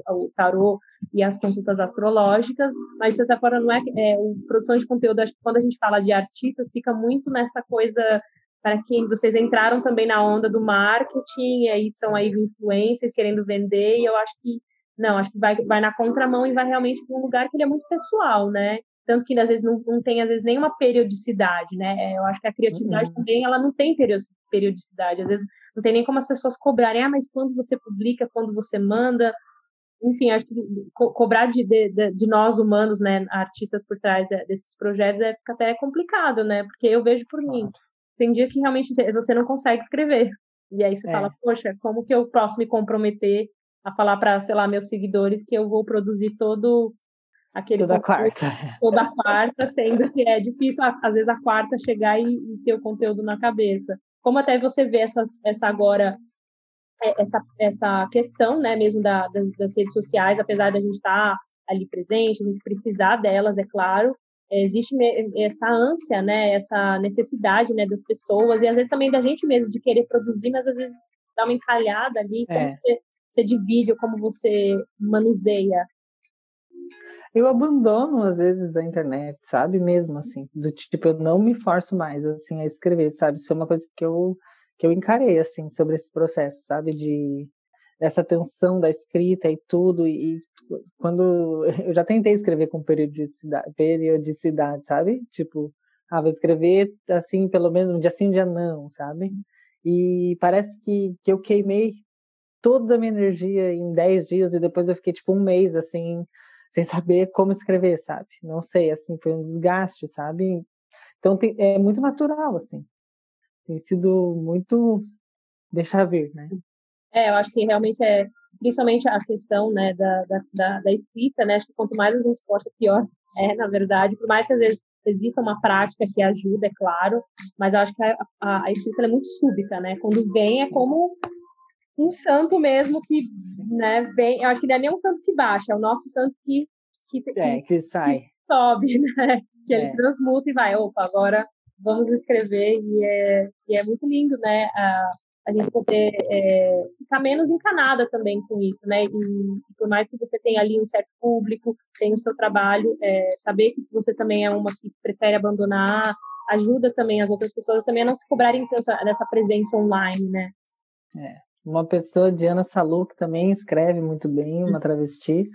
a, o tarô e as consultas astrológicas, mas de certa forma não é, é o produção de conteúdo, acho que quando a gente fala de artistas, fica muito nessa coisa Parece que vocês entraram também na onda do marketing, e aí estão aí influencers querendo vender, e eu acho que não, acho que vai, vai na contramão e vai realmente para um lugar que ele é muito pessoal, né? Tanto que às vezes não, não tem às vezes nenhuma periodicidade, né? É, eu acho que a criatividade uhum. também ela não tem periodicidade. Às vezes não tem nem como as pessoas cobrarem, ah, mas quando você publica, quando você manda, enfim, acho que co cobrar de, de, de, nós humanos, né, artistas por trás de, desses projetos é fica até complicado, né? Porque eu vejo por mim, tem dia que realmente você não consegue escrever. E aí você é. fala, poxa, como que eu posso me comprometer a falar para, sei lá, meus seguidores que eu vou produzir todo aquele toda quarta. toda quarta sendo que é difícil às vezes a quarta chegar e, e, ter o conteúdo na cabeça. Como até você vê essa, essa agora é, essa, essa questão né mesmo da, das, das redes sociais apesar da gente estar tá ali presente a gente precisar delas é claro é, existe essa ânsia né essa necessidade né das pessoas e às vezes também da gente mesmo de querer produzir mas às vezes dá uma encalhada ali é. você divide ou como você manuseia? Eu abandono às vezes a internet, sabe? Mesmo assim, do tipo eu não me forço mais assim a escrever, sabe? Isso é uma coisa que eu que eu encarei assim sobre esse processo, sabe? De essa tensão da escrita e tudo e, quando eu já tentei escrever com periodicidade, periodicidade, sabe? Tipo, ah, vou escrever assim, pelo menos um dia sim, um dia não, sabe? E parece que, que eu queimei toda a minha energia em 10 dias e depois eu fiquei tipo um mês assim, sem saber como escrever, sabe? Não sei, assim, foi um desgaste, sabe? Então tem, é muito natural, assim. Tem sido muito deixar vir, né? É, eu acho que realmente é, principalmente a questão, né, da, da, da, escrita, né? Acho que quanto mais a gente posta, pior é, na verdade. Por mais que às vezes exista uma prática que ajuda, é claro, mas eu acho que a, a, a escrita é muito súbita, né? Quando vem é como um santo mesmo que, né, vem, eu acho que não é nem um santo que baixa, é o nosso santo que que, que, é, que sai. Que sobe, né? Que ele é. transmuta e vai, opa, agora vamos escrever e é, e é muito lindo, né? A, a gente poder é, ficar menos encanada também com isso, né? E, por mais que você tenha ali um certo público, tenha o seu trabalho, é, saber que você também é uma que prefere abandonar, ajuda também as outras pessoas também a não se cobrarem tanto dessa presença online, né? É. Uma pessoa, Diana Salu, que também escreve muito bem, uma travesti,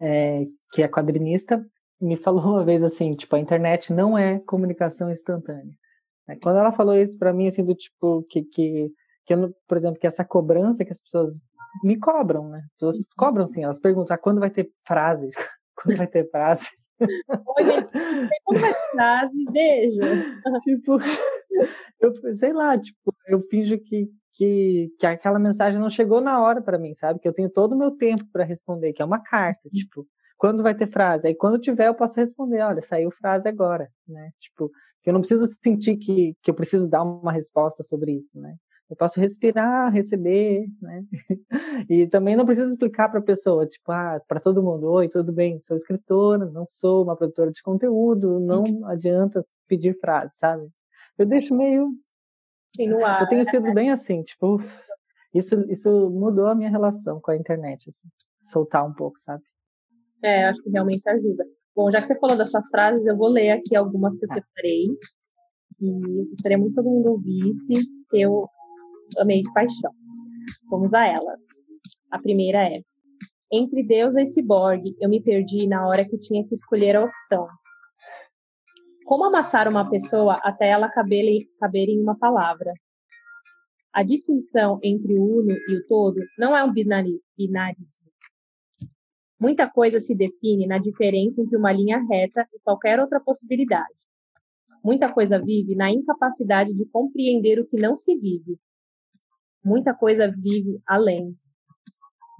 é, que é quadrinista, me falou uma vez assim, tipo, a internet não é comunicação instantânea. Quando ela falou isso para mim, assim, do tipo, que, que que eu, por exemplo, que essa cobrança que as pessoas me cobram, né? As pessoas cobram sim, elas perguntam ah, quando vai ter frase, quando vai ter frase. Oi, quando vai ter frase, beijo. Tipo, eu sei lá, tipo, eu finjo que que, que aquela mensagem não chegou na hora para mim, sabe? Que eu tenho todo o meu tempo para responder, que é uma carta, tipo, quando vai ter frase? Aí quando tiver eu posso responder, olha, saiu frase agora, né? Tipo, que eu não preciso sentir que, que eu preciso dar uma resposta sobre isso, né? Eu posso respirar, receber, né? E também não preciso explicar para a pessoa, tipo, ah, para todo mundo, oi, tudo bem, sou escritora, não sou uma produtora de conteúdo, não uhum. adianta pedir frase, sabe? Eu deixo meio No ar. Eu tenho sido bem assim, tipo, isso isso mudou a minha relação com a internet, assim, soltar um pouco, sabe? É, acho que realmente ajuda. Bom, já que você falou das suas frases, eu vou ler aqui algumas que eu tá. separei, que gostaria muito que todo mundo ouvisse, que eu amei de paixão. Vamos a elas. A primeira é: Entre Deus e ciborgue, eu me perdi na hora que tinha que escolher a opção. Como amassar uma pessoa até ela caber, caber em uma palavra? A distinção entre o uno e o todo não é um binarismo. Muita coisa se define na diferença entre uma linha reta e qualquer outra possibilidade. Muita coisa vive na incapacidade de compreender o que não se vive, Muita coisa vive além.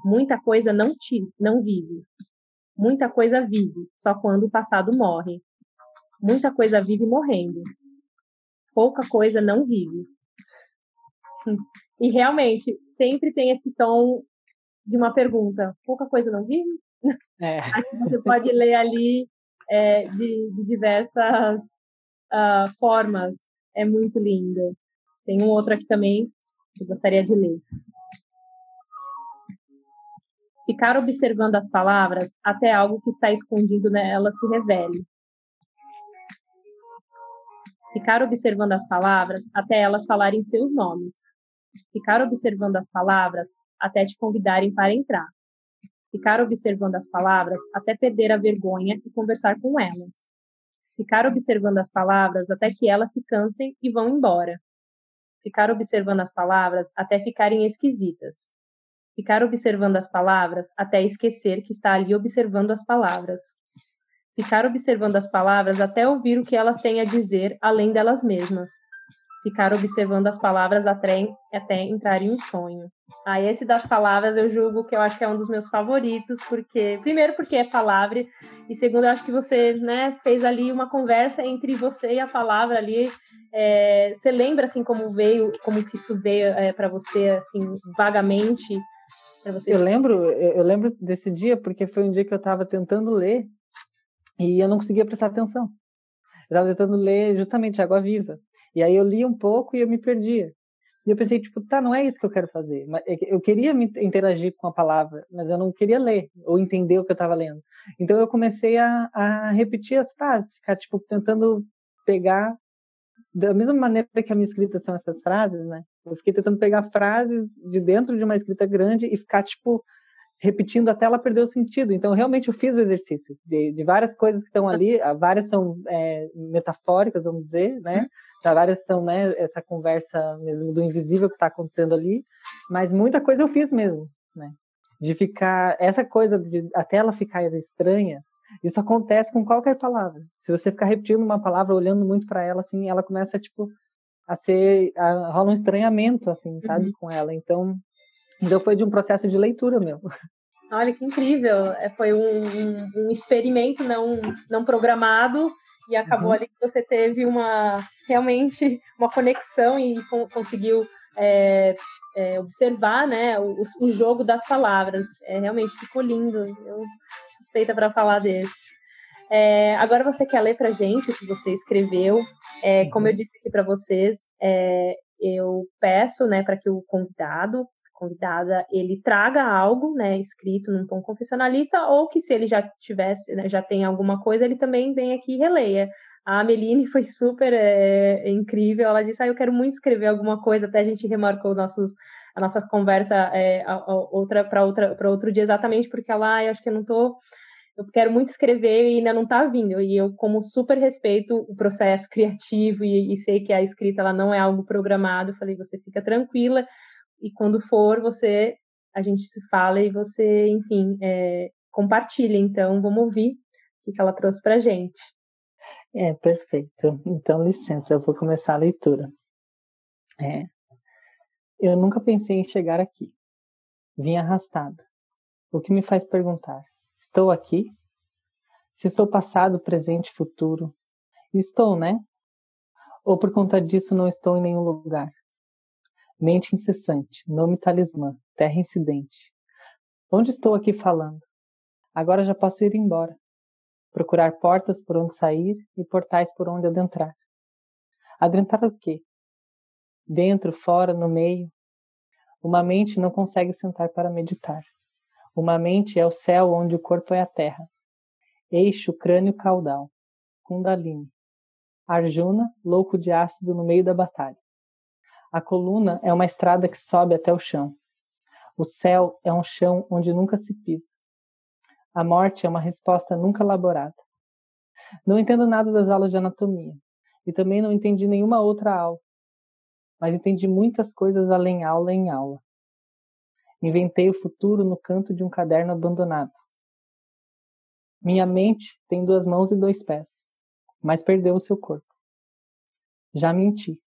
Muita coisa não, te, não vive. Muita coisa vive só quando o passado morre. Muita coisa vive morrendo. Pouca coisa não vive. E realmente, sempre tem esse tom de uma pergunta: pouca coisa não vive? É. Você pode ler ali é, de, de, diversas uh, formas. É muito lindo. Tem um outro aqui também que gostaria de ler. Ficar observando as palavras até algo que está escondido nelas se revele. Ficar observando as palavras até elas falarem seus nomes. Ficar observando as palavras até te convidarem para entrar. Ficar observando as palavras até perder a vergonha e conversar com elas. Ficar observando as palavras até que elas se cansem e vão embora ficar observando as palavras até ficarem esquisitas, ficar observando as palavras até esquecer que está ali observando as palavras, ficar observando as palavras até ouvir o que elas têm a dizer além delas mesmas, ficar observando as palavras até, até entrar em um sonho. Ah, esse das palavras eu julgo que eu acho que é um dos meus favoritos, porque primeiro porque é palavra e segundo eu acho que você, né, fez ali uma conversa entre você e a palavra ali. É, você lembra assim como veio, como que isso veio é, para você assim vagamente? Você? Eu lembro, eu lembro desse dia porque foi um dia que eu estava tentando ler e eu não conseguia prestar atenção. Eu estava tentando ler justamente Água Viva. E aí eu li um pouco e eu me perdia. E eu pensei, tipo, tá, não é isso que eu quero fazer. É eu queria me interagir com a palavra, mas eu não queria ler ou entender o que eu estava lendo. Então eu comecei a, a repetir as frases, ficar, tipo, tentando pegar da mesma maneira que a minha escrita são essas frases, né? Eu fiquei tentando pegar frases de dentro de uma escrita grande e ficar, tipo, repetindo até ela perder o sentido. Então, realmente, eu fiz o exercício de, de várias coisas que estão ali, várias são é, metafóricas, vamos dizer, né? Uhum. Várias são, né, essa conversa mesmo do invisível que está acontecendo ali, mas muita coisa eu fiz mesmo, né? De ficar, essa coisa de até ela ficar estranha, isso acontece com qualquer palavra. Se você ficar repetindo uma palavra, olhando muito para ela, assim, ela começa, tipo, a ser, a, rola um estranhamento, assim, sabe, uhum. com ela. Então, então foi de um processo de leitura meu. Olha que incrível! É, foi um, um, um experimento não, não programado e acabou uhum. ali que você teve uma realmente uma conexão e conseguiu é, é, observar, né, o, o, jogo das palavras. É, realmente ficou lindo. Eu suspeita para falar desse. É, agora você quer ler para gente o que você escreveu? É, como eu uhum. disse aqui para vocês, é, eu peço, né, para que o convidado, convidada, ele traga algo, né, escrito num tom confessionalista, ou que se ele já tivesse, né, já tem alguma coisa, ele também vem aqui e releia. A Ameline foi super é, incrível. Ela disse: ah, eu quero muito escrever alguma coisa. Até a gente remarcou nossos, a nossa conversa é, outra para outra outro dia exatamente porque ela, ah, eu acho que eu não tô eu quero muito escrever e ainda não está vindo. E eu, como super respeito o processo criativo e, e, sei que a escrita ela não é algo programado, falei, você fica tranquila e quando for, você a gente se fala e você, enfim, é, compartilha. Então, vamos ouvir o que ela trouxe para gente. É, perfeito. Então, licença, eu vou começar a leitura. É. Eu nunca pensei em chegar aqui. Vim arrastada. O que me faz perguntar: estou aqui? Se sou passado, presente futuro. Estou, né? Ou por conta disso não estou em nenhum lugar? Mente incessante, nome talismã, terra incidente. Onde estou aqui falando? Agora já posso ir embora procurar portas por onde sair e portais por onde adentrar. Adentrar o quê? Dentro, fora, no meio? Uma mente não consegue sentar para meditar. Uma mente é o céu onde o corpo é a terra. Eixo, crânio caudal. Kundalini. Arjuna, louco de ácido no meio da batalha. A coluna é uma estrada que sobe até o chão. O céu é um chão onde nunca se pisa. A morte é uma resposta nunca elaborada. Não entendo nada das aulas de anatomia e também não entendi nenhuma outra aula, mas entendi muitas coisas além aula em aula. Inventei o futuro no canto de um caderno abandonado. Minha mente tem duas mãos e dois pés, mas perdeu o seu corpo. Já menti.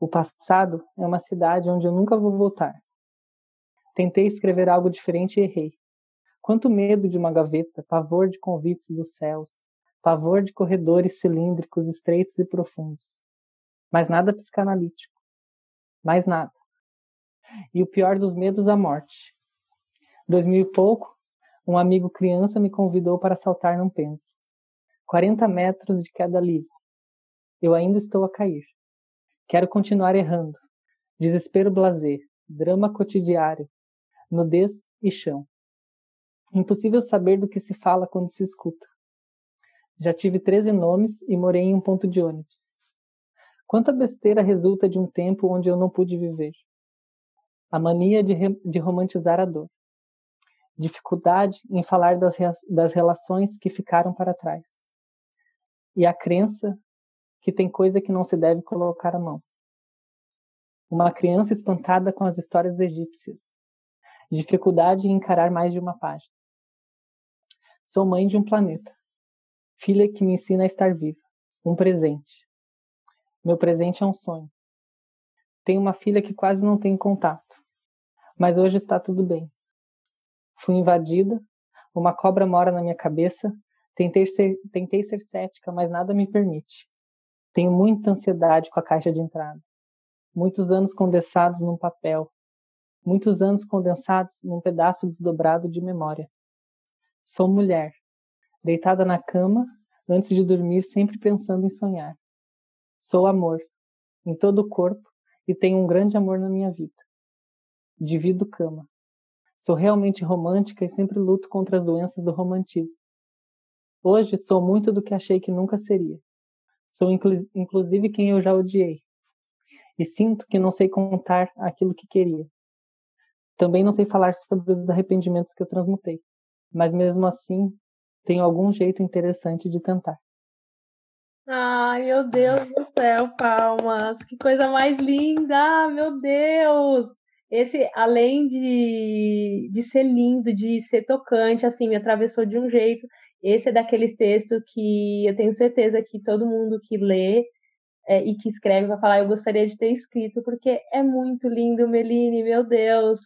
O passado é uma cidade onde eu nunca vou voltar. Tentei escrever algo diferente e errei. Quanto medo de uma gaveta, pavor de convites dos céus, pavor de corredores cilíndricos estreitos e profundos. Mas nada psicanalítico. Mais nada. E o pior dos medos, a morte. Dois mil e pouco, um amigo criança me convidou para saltar num pêndulo. 40 metros de queda livre. Eu ainda estou a cair. Quero continuar errando. Desespero blazer, drama cotidiário, nudez e chão. Impossível saber do que se fala quando se escuta. Já tive 13 nomes e morei em um ponto de ônibus. Quanta besteira resulta de um tempo onde eu não pude viver. A mania de, de romantizar a dor. Dificuldade em falar das, das relações que ficaram para trás. E a crença que tem coisa que não se deve colocar a mão. Uma criança espantada com as histórias egípcias. Dificuldade em encarar mais de uma página. Sou mãe de um planeta. Filha que me ensina a estar viva. Um presente. Meu presente é um sonho. Tenho uma filha que quase não tenho contato. Mas hoje está tudo bem. Fui invadida, uma cobra mora na minha cabeça, tentei ser, tentei ser cética, mas nada me permite. Tenho muita ansiedade com a caixa de entrada. Muitos anos condensados num papel. Muitos anos condensados num pedaço desdobrado de memória. Sou mulher, deitada na cama, antes de dormir, sempre pensando em sonhar. Sou amor, em todo o corpo, e tenho um grande amor na minha vida. Divido cama. Sou realmente romântica e sempre luto contra as doenças do romantismo. Hoje sou muito do que achei que nunca seria. Sou inclu inclusive quem eu já odiei. E sinto que não sei contar aquilo que queria. Também não sei falar sobre os arrependimentos que eu transmutei mas mesmo assim tem algum jeito interessante de tentar. Ai, meu Deus do céu, palmas! Que coisa mais linda! Meu Deus! Esse, além de, de ser lindo, de ser tocante, assim, me atravessou de um jeito. Esse é daqueles textos que eu tenho certeza que todo mundo que lê é, e que escreve vai falar, eu gostaria de ter escrito, porque é muito lindo, Meline, meu Deus!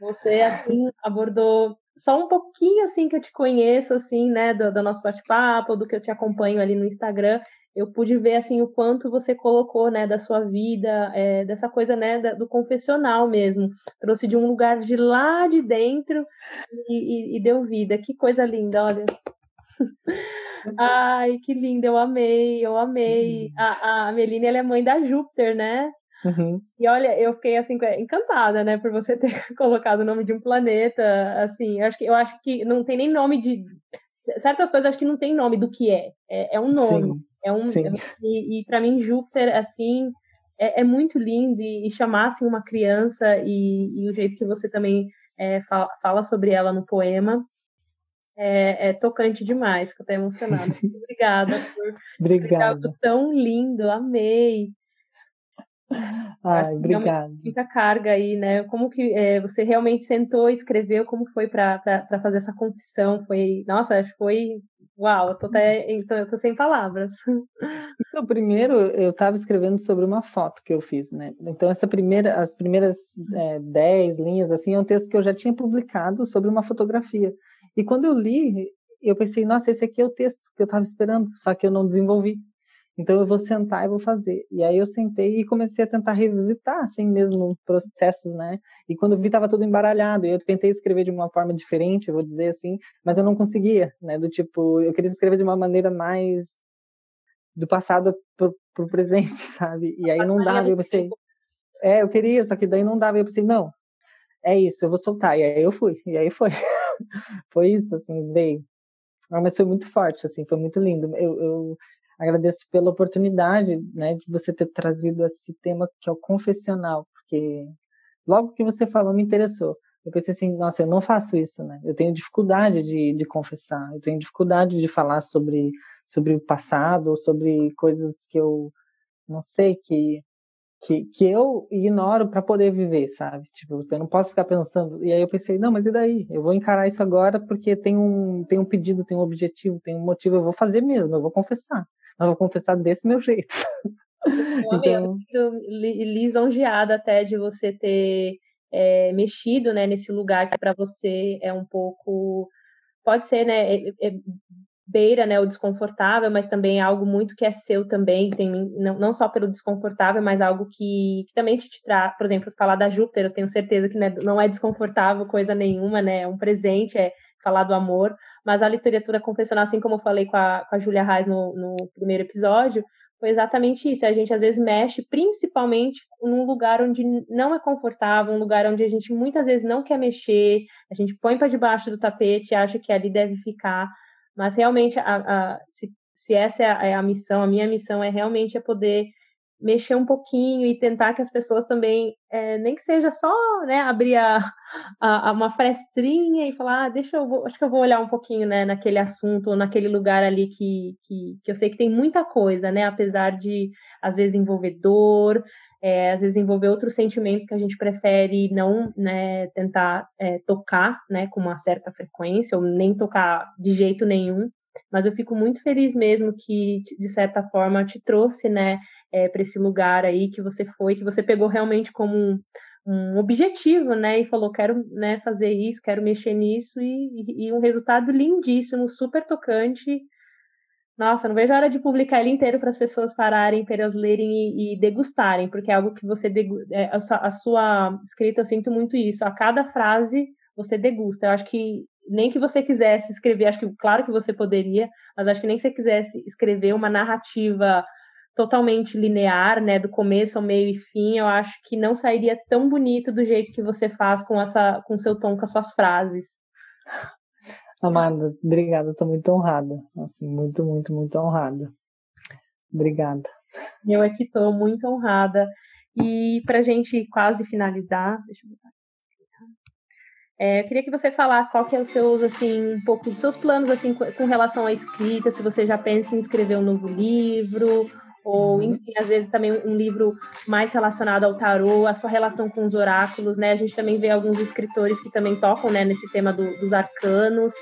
Você, assim, abordou só um pouquinho assim que eu te conheço, assim, né, do, do nosso bate-papo, do que eu te acompanho ali no Instagram, eu pude ver assim o quanto você colocou, né, da sua vida, é, dessa coisa, né, da, do confessional mesmo. Trouxe de um lugar de lá de dentro e, e, e deu vida. Que coisa linda, olha. Ai, que linda, eu amei, eu amei. Uhum. A, a Meline, ela é mãe da Júpiter, né? Uhum. E olha, eu fiquei assim encantada, né, por você ter colocado o nome de um planeta, assim, eu acho que eu acho que não tem nem nome de certas coisas acho que não tem nome do que é, é, é um nome, Sim. É um Sim. e, e para mim Júpiter assim é, é, muito lindo e, e chamar assim uma criança e, e o jeito que você também é, fala, fala sobre ela no poema é, é, tocante demais, fico até emocionada. Obrigada por Obrigada. tão lindo, amei. Ai, obrigada. Muita carga aí, né? Como que é, você realmente sentou e escreveu? Como foi para fazer essa confissão? Foi, nossa, acho que foi, uau, eu tô até, então eu tô sem palavras. Então, primeiro eu estava escrevendo sobre uma foto que eu fiz, né? Então essa primeira, as primeiras é, dez linhas assim é um texto que eu já tinha publicado sobre uma fotografia. E quando eu li, eu pensei, nossa, esse aqui é o texto que eu estava esperando, só que eu não desenvolvi. Então eu vou sentar e vou fazer. E aí eu sentei e comecei a tentar revisitar assim mesmo processos, né? E quando vi estava tudo embaralhado, e eu tentei escrever de uma forma diferente, vou dizer assim, mas eu não conseguia, né? Do tipo, eu queria escrever de uma maneira mais do passado pro, pro presente, sabe? E aí não dava, eu pensei, é, eu queria, só que daí não dava, eu pensei, não, é isso, eu vou soltar. E aí eu fui, e aí foi. foi isso, assim, veio. Mas foi muito forte, assim, foi muito lindo. Eu, eu agradeço pela oportunidade, né, de você ter trazido esse tema que é o confessional, porque logo que você falou me interessou. Eu pensei assim, nossa, eu não faço isso, né? Eu tenho dificuldade de, de confessar, eu tenho dificuldade de falar sobre sobre o passado, sobre coisas que eu não sei que que, que eu ignoro para poder viver, sabe? Tipo, eu não posso ficar pensando. E aí eu pensei, não, mas e daí? Eu vou encarar isso agora porque tem um, tem um pedido, tem um objetivo, tem um motivo, eu vou fazer mesmo, eu vou confessar. Mas vou confessar desse meu jeito. então... lisonjeada até de você ter é, mexido né, nesse lugar que para você é um pouco. Pode ser, né? É, é, beira né, o desconfortável, mas também é algo muito que é seu também, tem, não, não só pelo desconfortável, mas algo que, que também te, te traz, por exemplo, falar da Júpiter, eu tenho certeza que né, não é desconfortável coisa nenhuma, né, é um presente, é falar do amor, mas a literatura confessional, assim como eu falei com a, com a Julia Reis no, no primeiro episódio, foi exatamente isso. A gente às vezes mexe, principalmente num lugar onde não é confortável, um lugar onde a gente muitas vezes não quer mexer, a gente põe para debaixo do tapete e acha que ali deve ficar. Mas realmente, a, a, se, se, essa é a, é a, missão, a minha missão é realmente é poder mexer um pouquinho e tentar que as pessoas também, é, nem que seja só né, abrir a, a, uma frestrinha e falar, ah, deixa eu, acho que eu vou olhar um pouquinho né, naquele assunto ou naquele lugar ali que, que, que eu sei que tem muita coisa, né, apesar de, às vezes, envolver dor, é, às vezes envolver outros sentimentos que a gente prefere não né, tentar é, tocar né, com uma certa frequência, ou nem tocar de jeito nenhum. Mas eu fico muito feliz mesmo que, de certa forma, te trouxe né, é, para esse lugar aí que você foi, que você pegou realmente como um, um objetivo, né? E falou, quero né, fazer isso, quero mexer nisso, e, e, um resultado lindíssimo, super tocante, nossa, não vejo a hora de publicar ele inteiro para as pessoas pararem, para elas lerem e, e, degustarem, porque é algo que você é, a, sua, a, sua, escrita eu sinto muito isso. A cada frase você degusta. Eu acho que nem que você quisesse escrever, acho que claro que você poderia, mas acho que nem que você quisesse escrever uma narrativa totalmente linear, né, do começo ao meio e fim, eu acho que não sairia tão bonito do jeito que você faz com essa com seu tom, com as suas frases. Amada, obrigada, estou muito honrada. Assim, muito, muito, muito honrada. Obrigada. Eu aqui é estou muito honrada. E para a gente quase finalizar, deixa eu botar é, eu queria que você falasse qual que é os seus, assim, um pouco dos seus planos, assim, com relação à escrita, se você já pensa em escrever um novo livro, ou, uhum. enfim, às vezes também um livro mais relacionado ao tarô, a sua relação com os oráculos, né? A gente também vê alguns escritores que também tocam, né, nesse tema do, dos arcanos,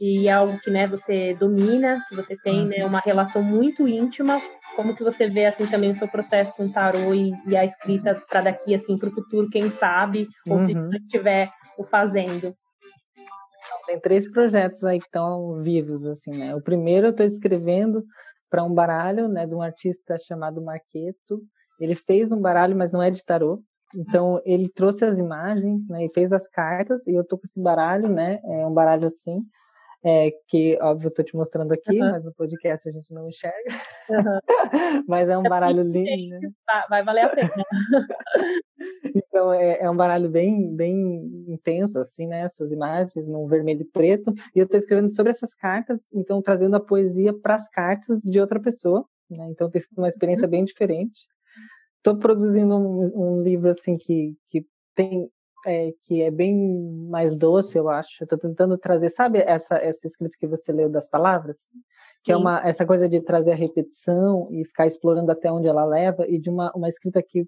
e é algo que né, você domina, que você tem né, uhum. uma relação muito íntima. Como que você vê assim também o seu processo com o tarô e, e a escrita para daqui assim para o futuro, quem sabe, ou uhum. se estiver o fazendo? Tem três projetos aí que estão vivos assim, né? O primeiro eu estou escrevendo para um baralho, né, de um artista chamado Marqueto. Ele fez um baralho, mas não é de tarô. Então ele trouxe as imagens, né, e fez as cartas. E eu tô com esse baralho, né, é um baralho assim é, que, óbvio, eu tô te mostrando aqui, uhum. mas no podcast a gente não enxerga. Uhum. mas é um é baralho lindo. Né? Vai valer a pena. então, é, é, um baralho bem, bem intenso, assim, né? Essas imagens, num vermelho e preto. E eu tô escrevendo sobre essas cartas, então trazendo a poesia para as cartas de outra pessoa. Né? Então tem sido uma experiência uhum. bem diferente. Estou produzindo um, um livro, assim, que, que tem é, que é bem mais doce, eu acho. Eu tô tentando trazer, sabe essa, essa escrita que você leu das palavras? Que é Sim. é uma, essa coisa de trazer a repetição e ficar explorando até onde ela leva, e de uma, uma escrita que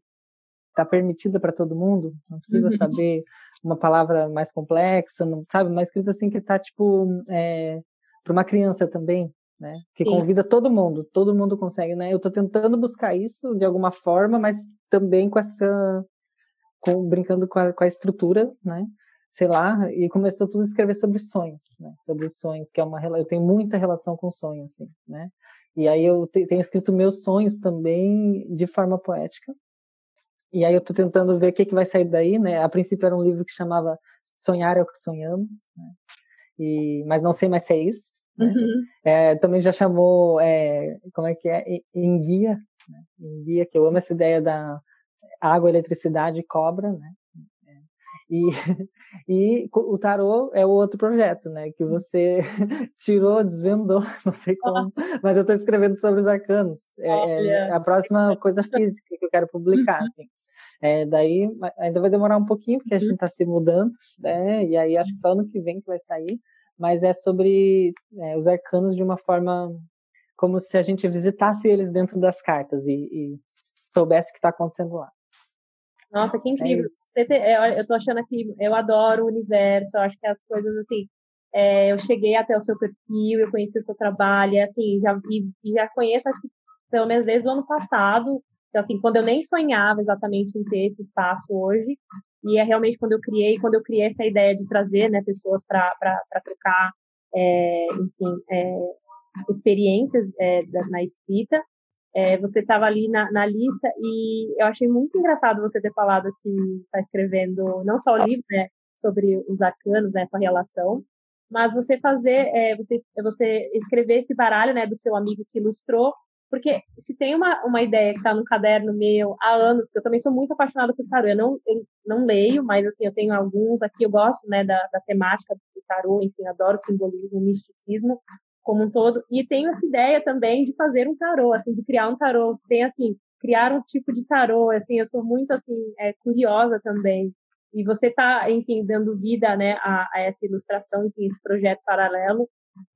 está permitida para todo mundo, não precisa saber uma palavra mais complexa, não sabe? Uma escrita assim que está tipo é, para uma criança também, né? Que Sim. convida todo mundo, todo mundo consegue, né? Eu estou tentando buscar isso de alguma forma, mas também com essa com, brincando com a, com a estrutura, né? sei lá, e começou tudo a escrever sobre sonhos, né? Sobre os sonhos, que é uma eu tenho muita relação com sonhos, assim, né? E aí eu te, tenho escrito meus sonhos também de forma poética. E aí eu estou tentando ver o que, que vai sair daí, né? A princípio era um livro que chamava Sonhar é o que sonhamos, né? E mas não sei mais se é isso. Né? Uhum. É, também já chamou, é, como é que é, enguia, né? enguia, que eu amo essa ideia da água, eletricidade e cobra, né? E, e o tarô é o outro projeto, né? Que você tirou, desvendou, não sei como, mas eu estou escrevendo sobre os arcanos. É, é, a próxima coisa física que eu quero publicar, assim. É, daí ainda vai demorar um pouquinho, porque a gente está se mudando, né? E aí acho que só ano que vem que vai sair. Mas é sobre é, os arcanos de uma forma como se a gente visitasse eles dentro das cartas e, e soubesse o que está acontecendo lá. Nossa, que é incrível. É eu tô achando aqui, eu adoro o universo, eu acho que as coisas assim. É, eu cheguei até o seu perfil, eu conheci o seu trabalho, assim, já, e, já conheço, acho que pelo menos desde o ano passado, então, assim, quando eu nem sonhava exatamente em ter esse espaço hoje, e é realmente quando eu criei, quando eu criei essa ideia de trazer, né, pessoas para trocar, é, enfim, é, experiências é, na escrita, é, você estava ali na, na, lista e eu achei muito engraçado você ter falado que está escrevendo não só o livro né, sobre os arcanos, né, essa relação, mas você fazer, é, você, você escrever esse baralho né, do seu amigo que ilustrou, porque se tem uma, uma ideia que está no caderno meu há anos, porque eu também sou muito apaixonada por tarô, eu não, eu não leio, mas assim, eu tenho alguns aqui, eu gosto né, da, da temática do tarô, enfim, adoro simbolismo, misticismo, como um todo. E tenho essa ideia também de fazer um tarô, assim, de criar um tarô. Tem, assim, criar um tipo de tarô, assim, eu sou muito, assim, é, curiosa também. E você está, enfim, dando vida, né, a, a, essa ilustração, enfim, esse projeto paralelo.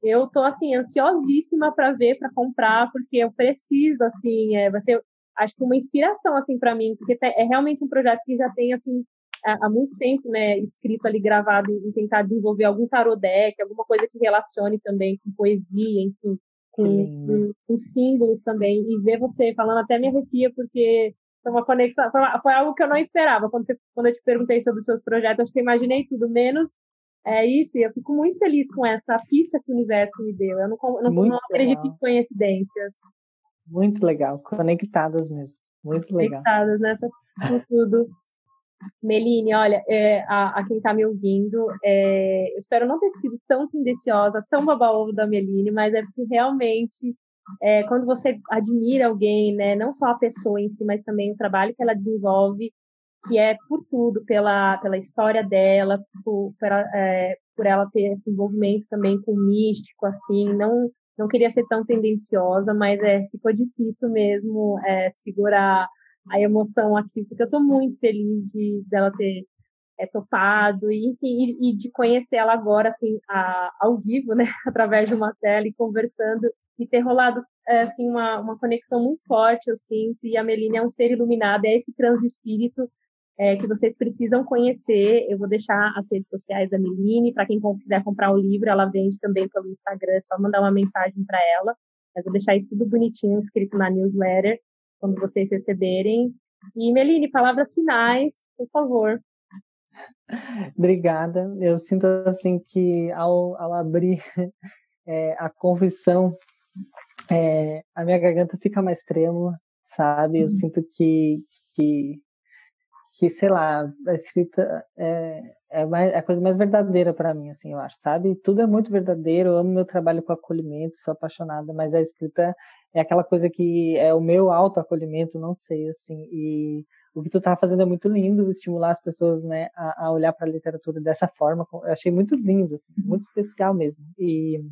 Eu tô, assim, ansiosíssima para ver, para comprar, porque eu preciso, assim, é, vai ser, acho que uma inspiração, assim, para mim, porque é realmente um projeto que já tem, assim, há muito tempo, né, escrito ali, gravado, em tentar desenvolver algum tarot deck, alguma coisa que relacione também com poesia, enfim, com, com, com, símbolos também, e ver você falando até me arrepia, porque foi uma conexão, foi, uma, foi, algo que eu não esperava, quando, você, quando eu te perguntei sobre os seus projetos, acho que eu imaginei tudo, menos é isso, e eu fico muito feliz com essa pista que o universo me deu, eu não, não, não acredito em coincidências. Muito legal, conectadas mesmo, muito legal. Conectadas nessa, tudo. Meline, olha, é, a, a, quem está me ouvindo, é, eu espero não ter sido tão tendenciosa, tão baba-ovo da Meline, mas é porque realmente, é, quando você admira alguém, né, não só a pessoa em si, mas também o trabalho que ela desenvolve, que é por tudo, pela, pela história dela, por, por, é, por ela ter esse envolvimento também com o místico, assim, não, não queria ser tão tendenciosa, mas é, ficou difícil mesmo é, segurar a emoção aqui, porque eu estou muito feliz de dela ter é, topado, e, enfim, e, e de conhecer ela agora, assim, a, ao vivo, né, através de uma tela e conversando, e ter rolado, é, assim, uma, uma conexão muito forte, eu sinto, e a Melina é um ser iluminado, é esse transespírito é, que vocês precisam conhecer. Eu vou deixar as redes sociais da Meline, para quem quiser comprar o livro, ela vende também pelo Instagram, é só mandar uma mensagem para ela. Eu vou deixar isso tudo bonitinho escrito na newsletter quando vocês receberem. E Meline, palavras finais, por favor. Obrigada. Eu sinto assim que ao, ao abrir é, a confissão é, a minha garganta fica mais trêmula, sabe? Eu uhum. sinto que, que, que, sei lá, a escrita é, é, mais, é a coisa mais verdadeira para mim, assim, eu acho, sabe? Tudo é muito verdadeiro, eu amo meu trabalho com acolhimento, sou apaixonada, mas a escrita é aquela coisa que é o meu autoacolhimento, não sei, assim, e o que tu tá fazendo é muito lindo, estimular as pessoas, né, a, a olhar para a literatura dessa forma, eu achei muito lindo, assim, muito especial mesmo, e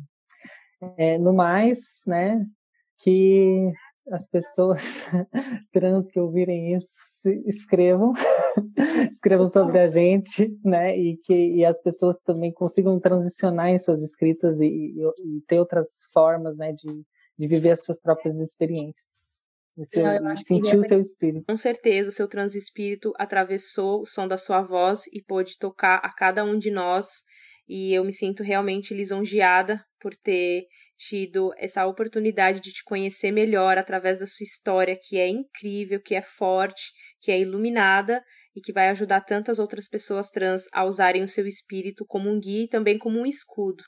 é, no mais, né, que as pessoas trans que ouvirem isso escrevam, escrevam sobre a gente, né? E que e as pessoas também consigam transicionar em suas escritas e, e, e ter outras formas, né? De, de viver as suas próprias experiências. O seu, sentir o seu espírito. Com certeza, o seu transespírito atravessou o som da sua voz e pôde tocar a cada um de nós. E eu me sinto realmente lisonjeada por ter tido essa oportunidade de te conhecer melhor através da sua história, que é incrível, que é forte, que é iluminada e que vai ajudar tantas outras pessoas trans a usarem o seu espírito como um guia e também como um escudo.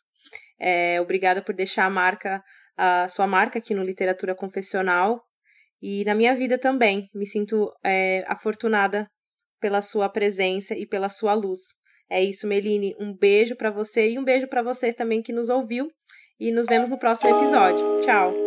É, obrigada por deixar a marca, a sua marca aqui no Literatura Confessional e na minha vida também. Me sinto é, afortunada pela sua presença e pela sua luz. É isso, Meline. Um beijo para você e um beijo para você também que nos ouviu e nos vemos no próximo episódio. Tchau!